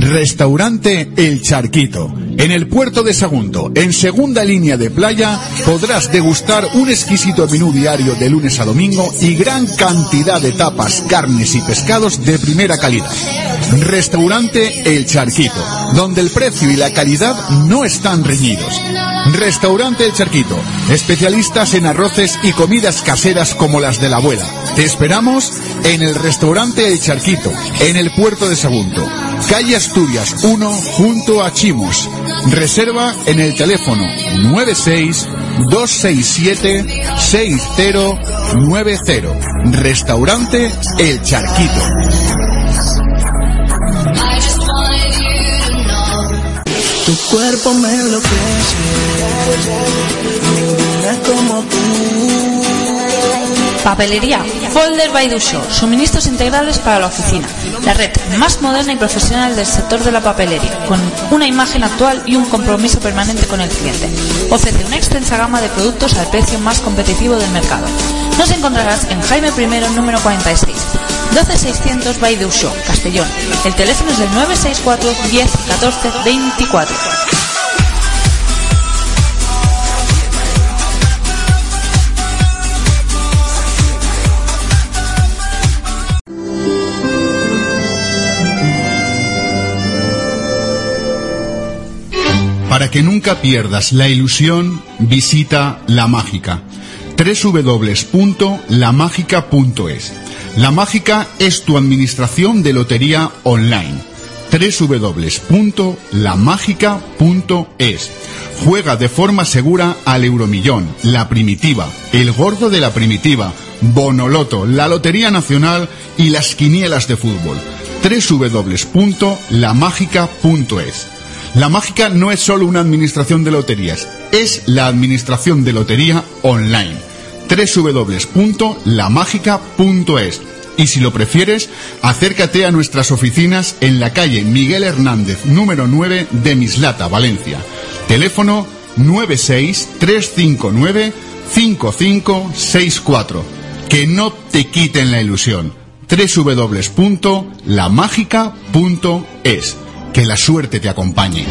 Restaurante El Charquito. En el puerto de Sagunto, en segunda línea de playa, podrás degustar un exquisito menú diario de lunes a domingo y gran cantidad de tapas, carnes y pescados de primera calidad. Restaurante El Charquito, donde el precio y la calidad no están reñidos. Restaurante El Charquito, especialistas en arroces y comidas caseras como las de la abuela. Te esperamos en el restaurante El Charquito, en el puerto de Sagunto, calle Asturias 1, junto a Chimos. Reserva en el teléfono 96 267 6090. Restaurante El Charquito. Tu cuerpo me enloquece, como tú. Papelería Folder by Dusho, suministros integrales para la oficina. La red más moderna y profesional del sector de la papelería, con una imagen actual y un compromiso permanente con el cliente. Ofrece una extensa gama de productos al precio más competitivo del mercado. Nos encontrarás en Jaime I, número 46. 12600 by Dusho, Castellón. El teléfono es del 964 10 14 24. Para que nunca pierdas la ilusión, visita La Mágica. www.lamagica.es. La Mágica es tu administración de lotería online. www.lamagica.es. Juega de forma segura al Euromillón, la Primitiva, el Gordo de la Primitiva, Bonoloto, la Lotería Nacional y las quinielas de fútbol. www.lamagica.es. La Mágica no es solo una administración de loterías, es la administración de lotería online. www.lamagica.es. Y si lo prefieres, acércate a nuestras oficinas en la calle Miguel Hernández, número 9 de Mislata, Valencia. Teléfono 963595564. Que no te quiten la ilusión. www.lamagica.es. Que la suerte te acompañe.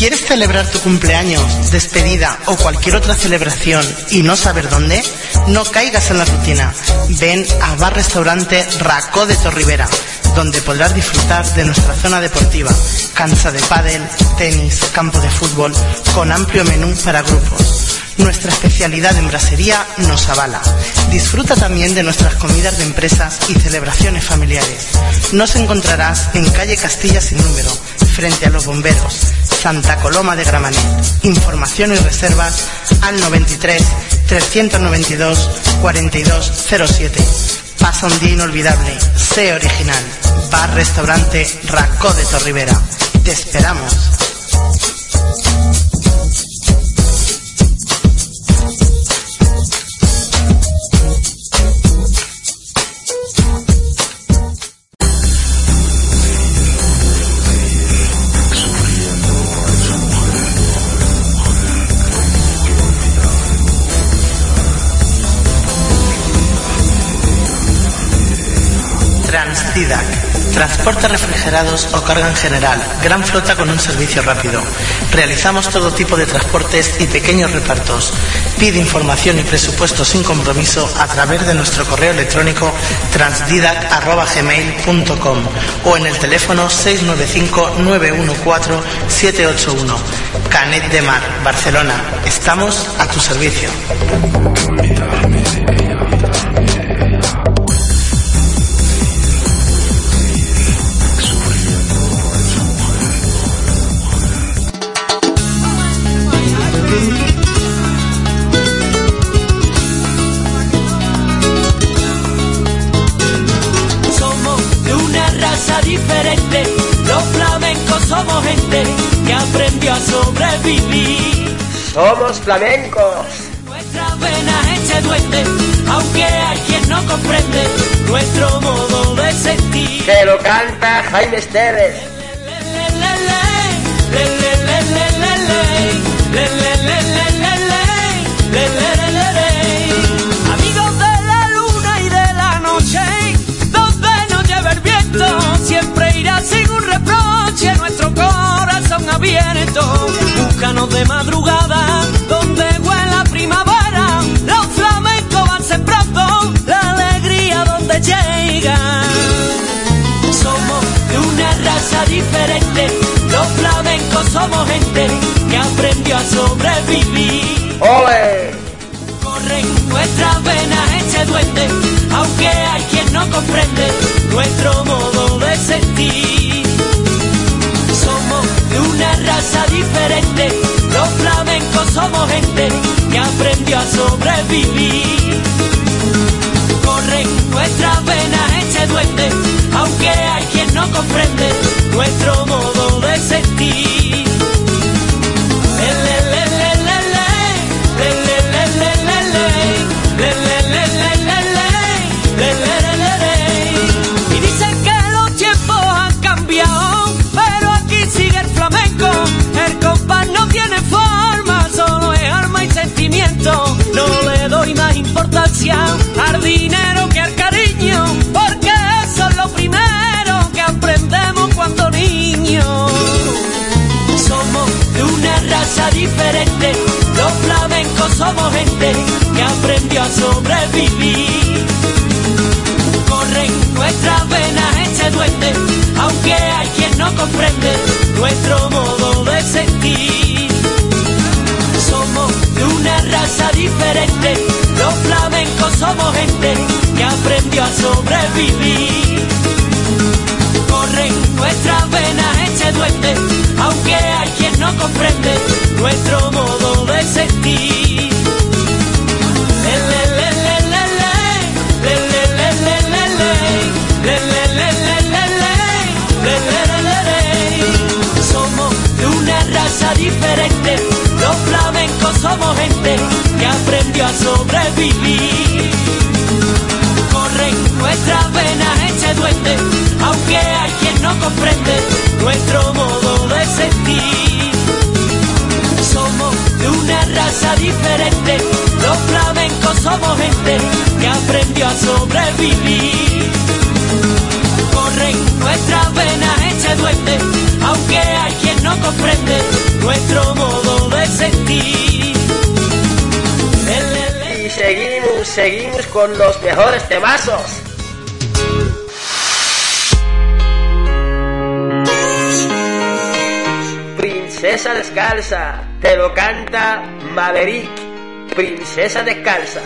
¿Quieres celebrar tu cumpleaños, despedida o cualquier otra celebración y no saber dónde? No caigas en la rutina. Ven a Bar Restaurante Racó de Torribera, donde podrás disfrutar de nuestra zona deportiva, cancha de pádel, tenis, campo de fútbol, con amplio menú para grupos. Nuestra especialidad en brasería nos avala. Disfruta también de nuestras comidas de empresas y celebraciones familiares. Nos encontrarás en calle Castilla sin número, frente a los bomberos, Santa Coloma de Gramanet. Información y reservas al 93 392 4207. Pasa un día inolvidable. Sé original. Bar Restaurante Racó de Torribera. Te esperamos. Transdidac. Transporte refrigerados o carga en general. Gran flota con un servicio rápido. Realizamos todo tipo de transportes y pequeños repartos. Pide información y presupuesto sin compromiso a través de nuestro correo electrónico transdidac.gmail.com o en el teléfono 695-914-781. Canet de Mar, Barcelona. Estamos a tu servicio. somos flamencos. Nuestra vena hecha duende, aunque hay quien no comprende nuestro modo de sentir. Que lo canta Jaime Esteves. Amigos de la luna y de la noche, donde nos lleva el viento, siempre irá sin un reproche nuestro corazón abierto madrugada, donde huele a primavera, los flamencos van sembrando la alegría donde llega. Somos de una raza diferente, los flamencos somos gente que aprendió a sobrevivir. ¡Ole! Corren nuestras venas ese duende, aunque hay quien no comprende nuestro modo de sentir. Diferente, los flamencos somos gente que aprendió a sobrevivir. Corren nuestras venas ese duende, aunque hay quien no comprende nuestro modo de sentir. Al dinero que al cariño, porque eso es lo primero que aprendemos cuando niños. Somos de una raza diferente, los flamencos somos gente que aprendió a sobrevivir. Corren nuestras venas ese duende, aunque hay quien no comprende nuestro modo de sentir. Somos de una raza diferente, somos gente que aprendió a sobrevivir. Corren nuestras venas este duende, aunque hay quien no comprende nuestro modo de sentir. Somos de una raza diferente, los flamencos somos gente que aprendió a sobrevivir. Nuestras venas ese duende, aunque hay quien no comprende nuestro modo de sentir. Somos de una raza diferente, los flamencos somos gente que aprendió a sobrevivir. Corren nuestras venas ese duende, aunque hay quien no comprende nuestro modo de sentir. Y seguimos, seguimos con los mejores temazos. Princesa descalza, te lo canta Maverick. Princesa descalza.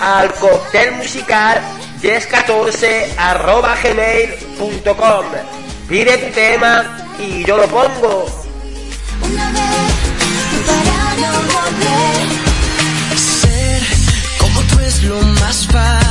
Al cóctel musical 1014 arroba gmail.com. Pide tu tema y yo lo pongo. una vez, para no volver. Ser como tú es lo más fácil.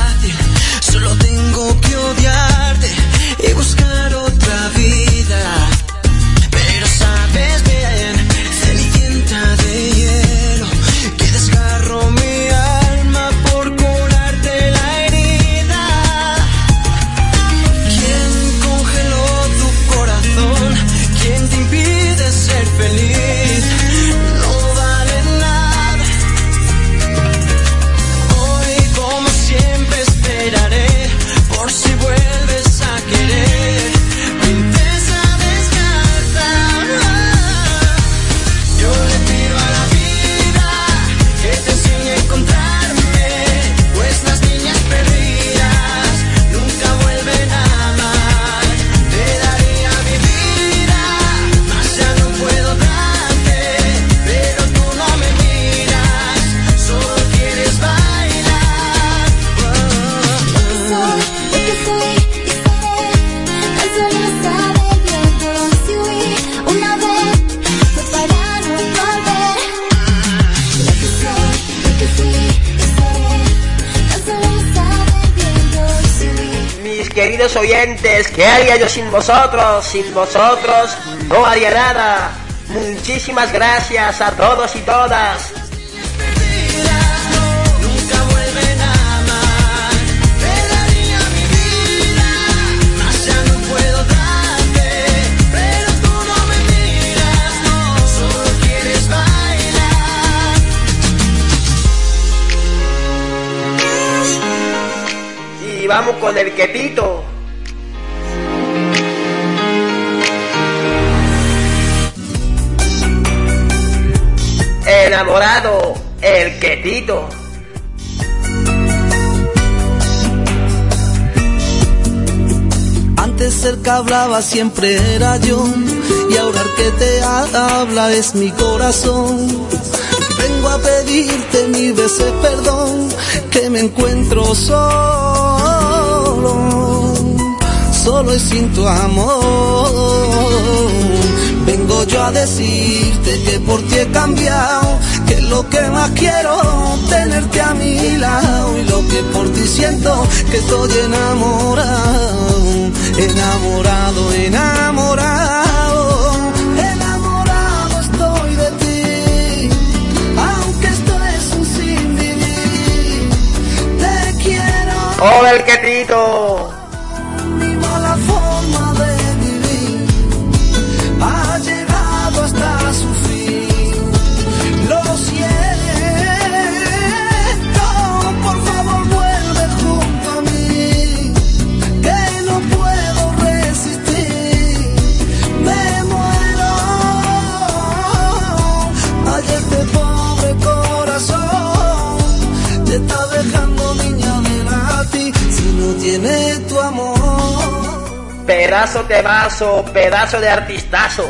Oyentes, ¿qué haría yo sin vosotros? Sin vosotros no haría nada. Muchísimas gracias a todos y todas. Nunca vuelven a amar. Enamorado, el quetito. Antes el que hablaba siempre era yo y ahora el que te habla es mi corazón. Vengo a pedirte mil veces perdón que me encuentro solo, solo y sin tu amor. Yo a decirte que por ti he cambiado, que lo que más quiero tenerte a mi lado y lo que por ti siento que estoy enamorado, enamorado, enamorado, enamorado estoy de Pedazo de vaso, pedazo de artistazo.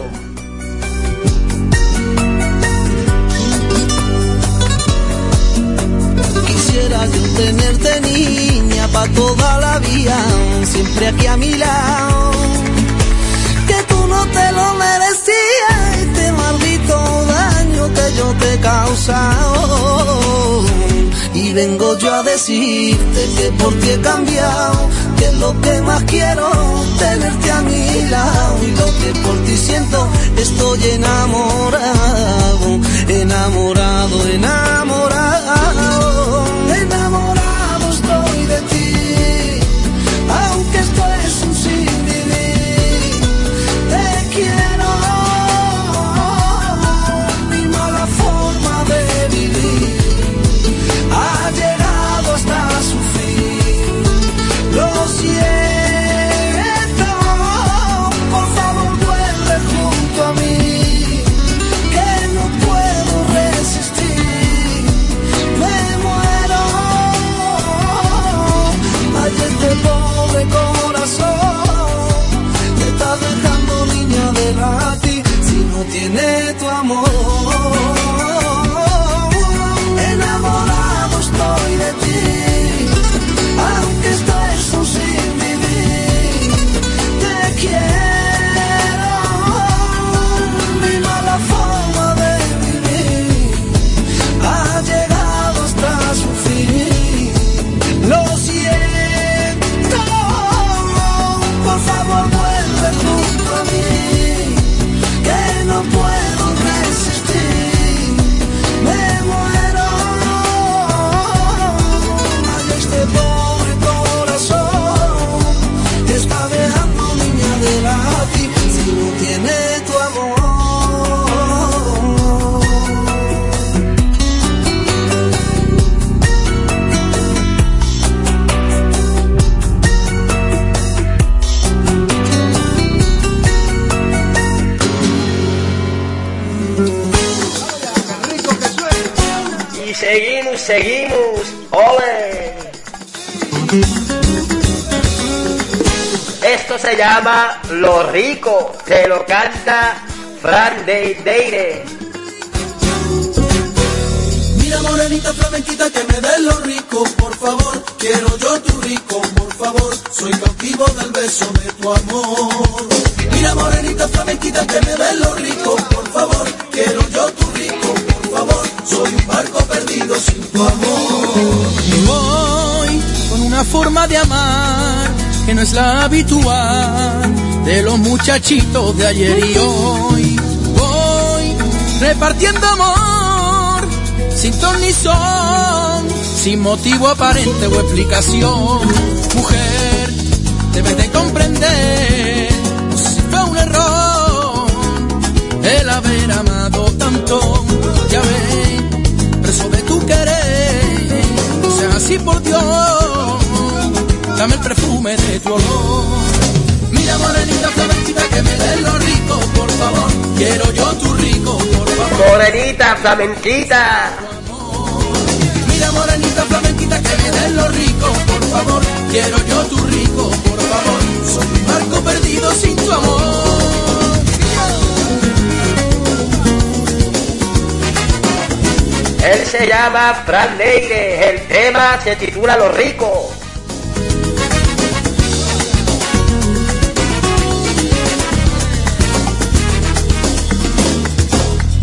Quisiera yo tenerte niña pa' toda la vida, siempre aquí a mi lado. Que tú no te lo merecías, este maldito daño que yo te he causado. Y vengo yo a decirte que por ti he cambiado, que es lo que más quiero, tenerte a mi lado. Y lo que por ti siento, estoy enamorado, enamorado, enamorado, tiene tu amor. Seguimos. ¡Ole! Esto se llama Lo Rico. Te lo canta Fran de Deire. Mira morenita flamenquita que me des lo rico, por favor, quiero yo tu rico, por favor, soy cautivo del beso de tu amor. Mira morenita flamenquita que me des lo rico, por favor, quiero yo tu soy un barco perdido sin tu amor. Voy con una forma de amar que no es la habitual de los muchachitos de ayer y hoy. Voy repartiendo amor sin ton ni son, sin motivo aparente o explicación. Mujer, debes de comprender si fue un error el haber amado tanto. Ya ven, así por Dios, dame el perfume de tu olor. Mira morenita flamenquita que me des lo rico, por favor, quiero yo tu rico, por favor. Morenita, flamenquita. Mira morenita flamenquita que me des lo rico, por favor, quiero yo tu rico, por favor. Soy un barco perdido sin tu amor. Él se llama Fran Leire. El tema se titula Los ricos.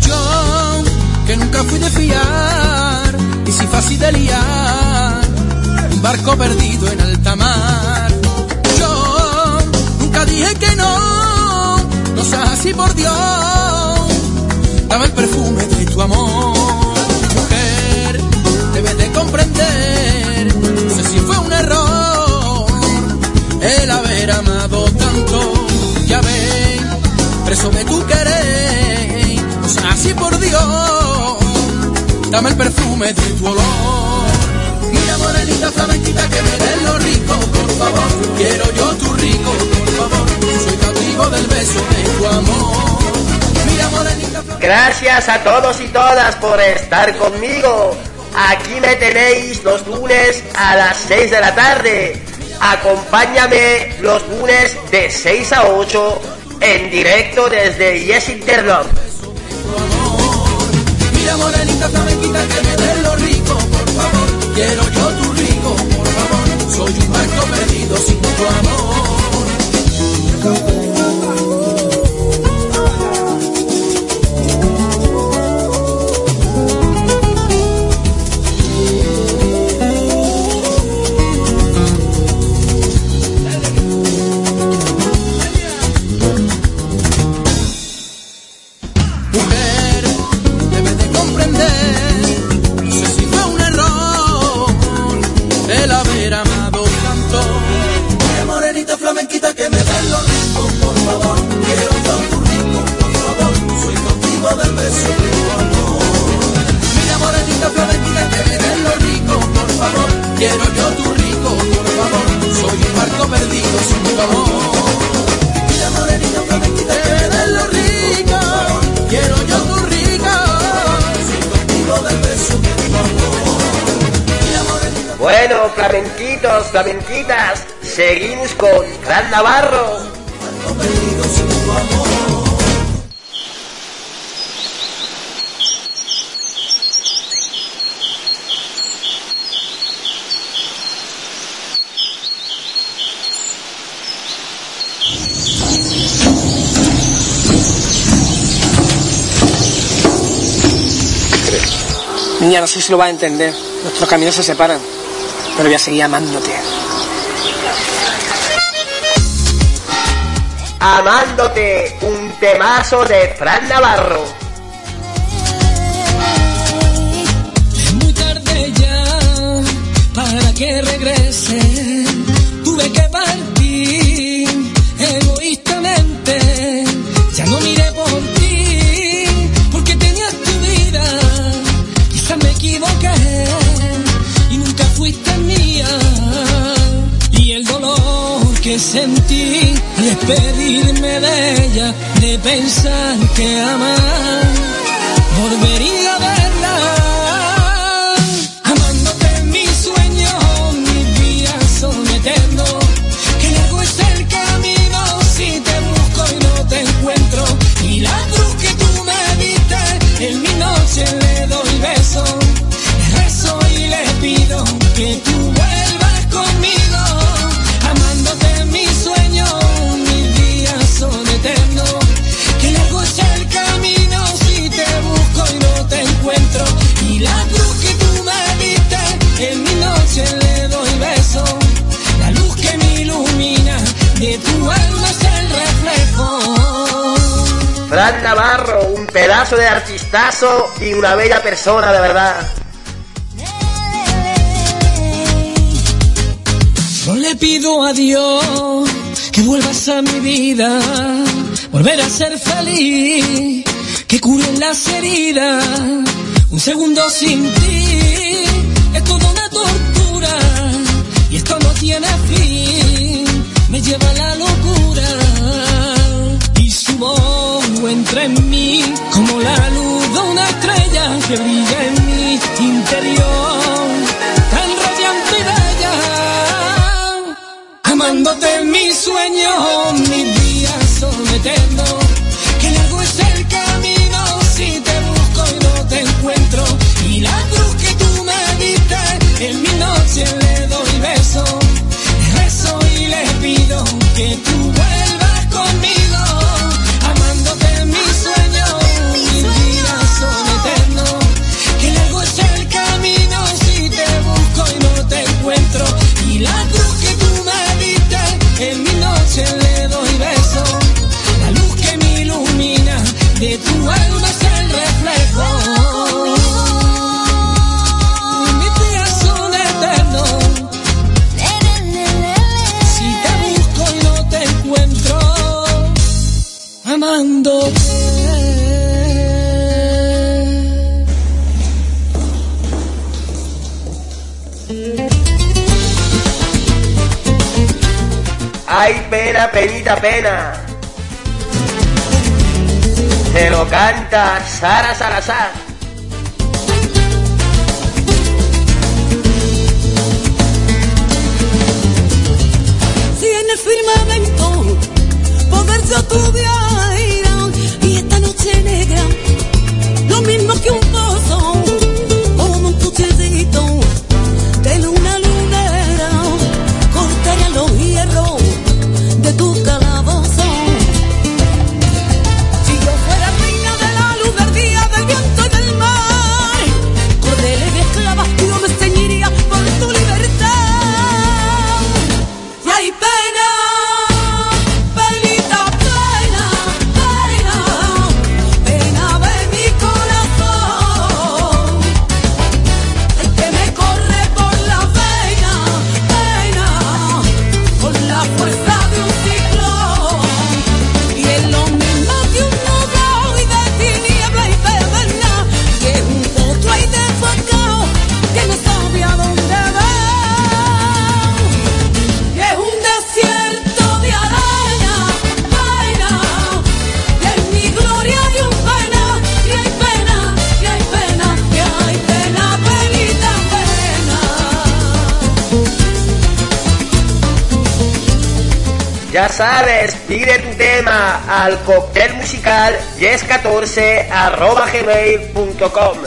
Yo, que nunca fui de fiar, y si fácil de liar, un barco perdido en alta mar. Yo, nunca dije que no, no seas así por Dios, dame el perfume de tu amor. Por Dios, dame el perfume de tu olor. Mira morenita flamenquita que me des lo rico, por favor, quiero yo tu rico, por favor, soy cautivo del beso de tu amor. Mira morenita Gracias a todos y todas por estar conmigo. Aquí me tenéis los lunes a las 6 de la tarde. Acompáñame los lunes de 6 a 8 en directo desde Yes Internet. Sin tu amor. Quiero yo tu rico, por favor, soy un barco perdido sin tu amor. Mira flamenquita que me den lo rico, quiero yo tu rico, soy cautivo del beso de tu amor. Bueno, flamenquitos, flamenquitas, seguimos con Fran Navarro. perdido sin tu amor. Niña, no sé si lo vas a entender. Nuestros caminos se separan. Pero voy a seguir amándote. Amándote, un temazo de Fran Navarro. Sentí despedirme de ella, de pensar que amar, volvería de artistazo y una bella persona, de verdad. Yo le pido a Dios que vuelvas a mi vida, volver a ser feliz, que cure las heridas. Un segundo sin ti es toda una tortura y esto no tiene fin, me lleva a la locura y su voz entre mí la luz de una estrella que brilla. Ay, pena, penita, pena. Te lo canta Sara Salazar. Si en el firmamento poder se tu vida y esta noche negra sabes, pide tu tema al cóctel musical yes14 arroba gmail.com.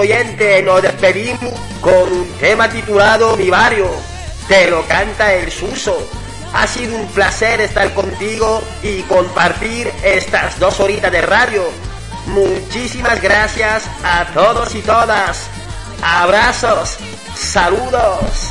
oyentes, nos despedimos con un tema titulado Mi Barrio. Te lo canta el Suso. Ha sido un placer estar contigo y compartir estas dos horitas de radio. Muchísimas gracias a todos y todas. Abrazos, saludos.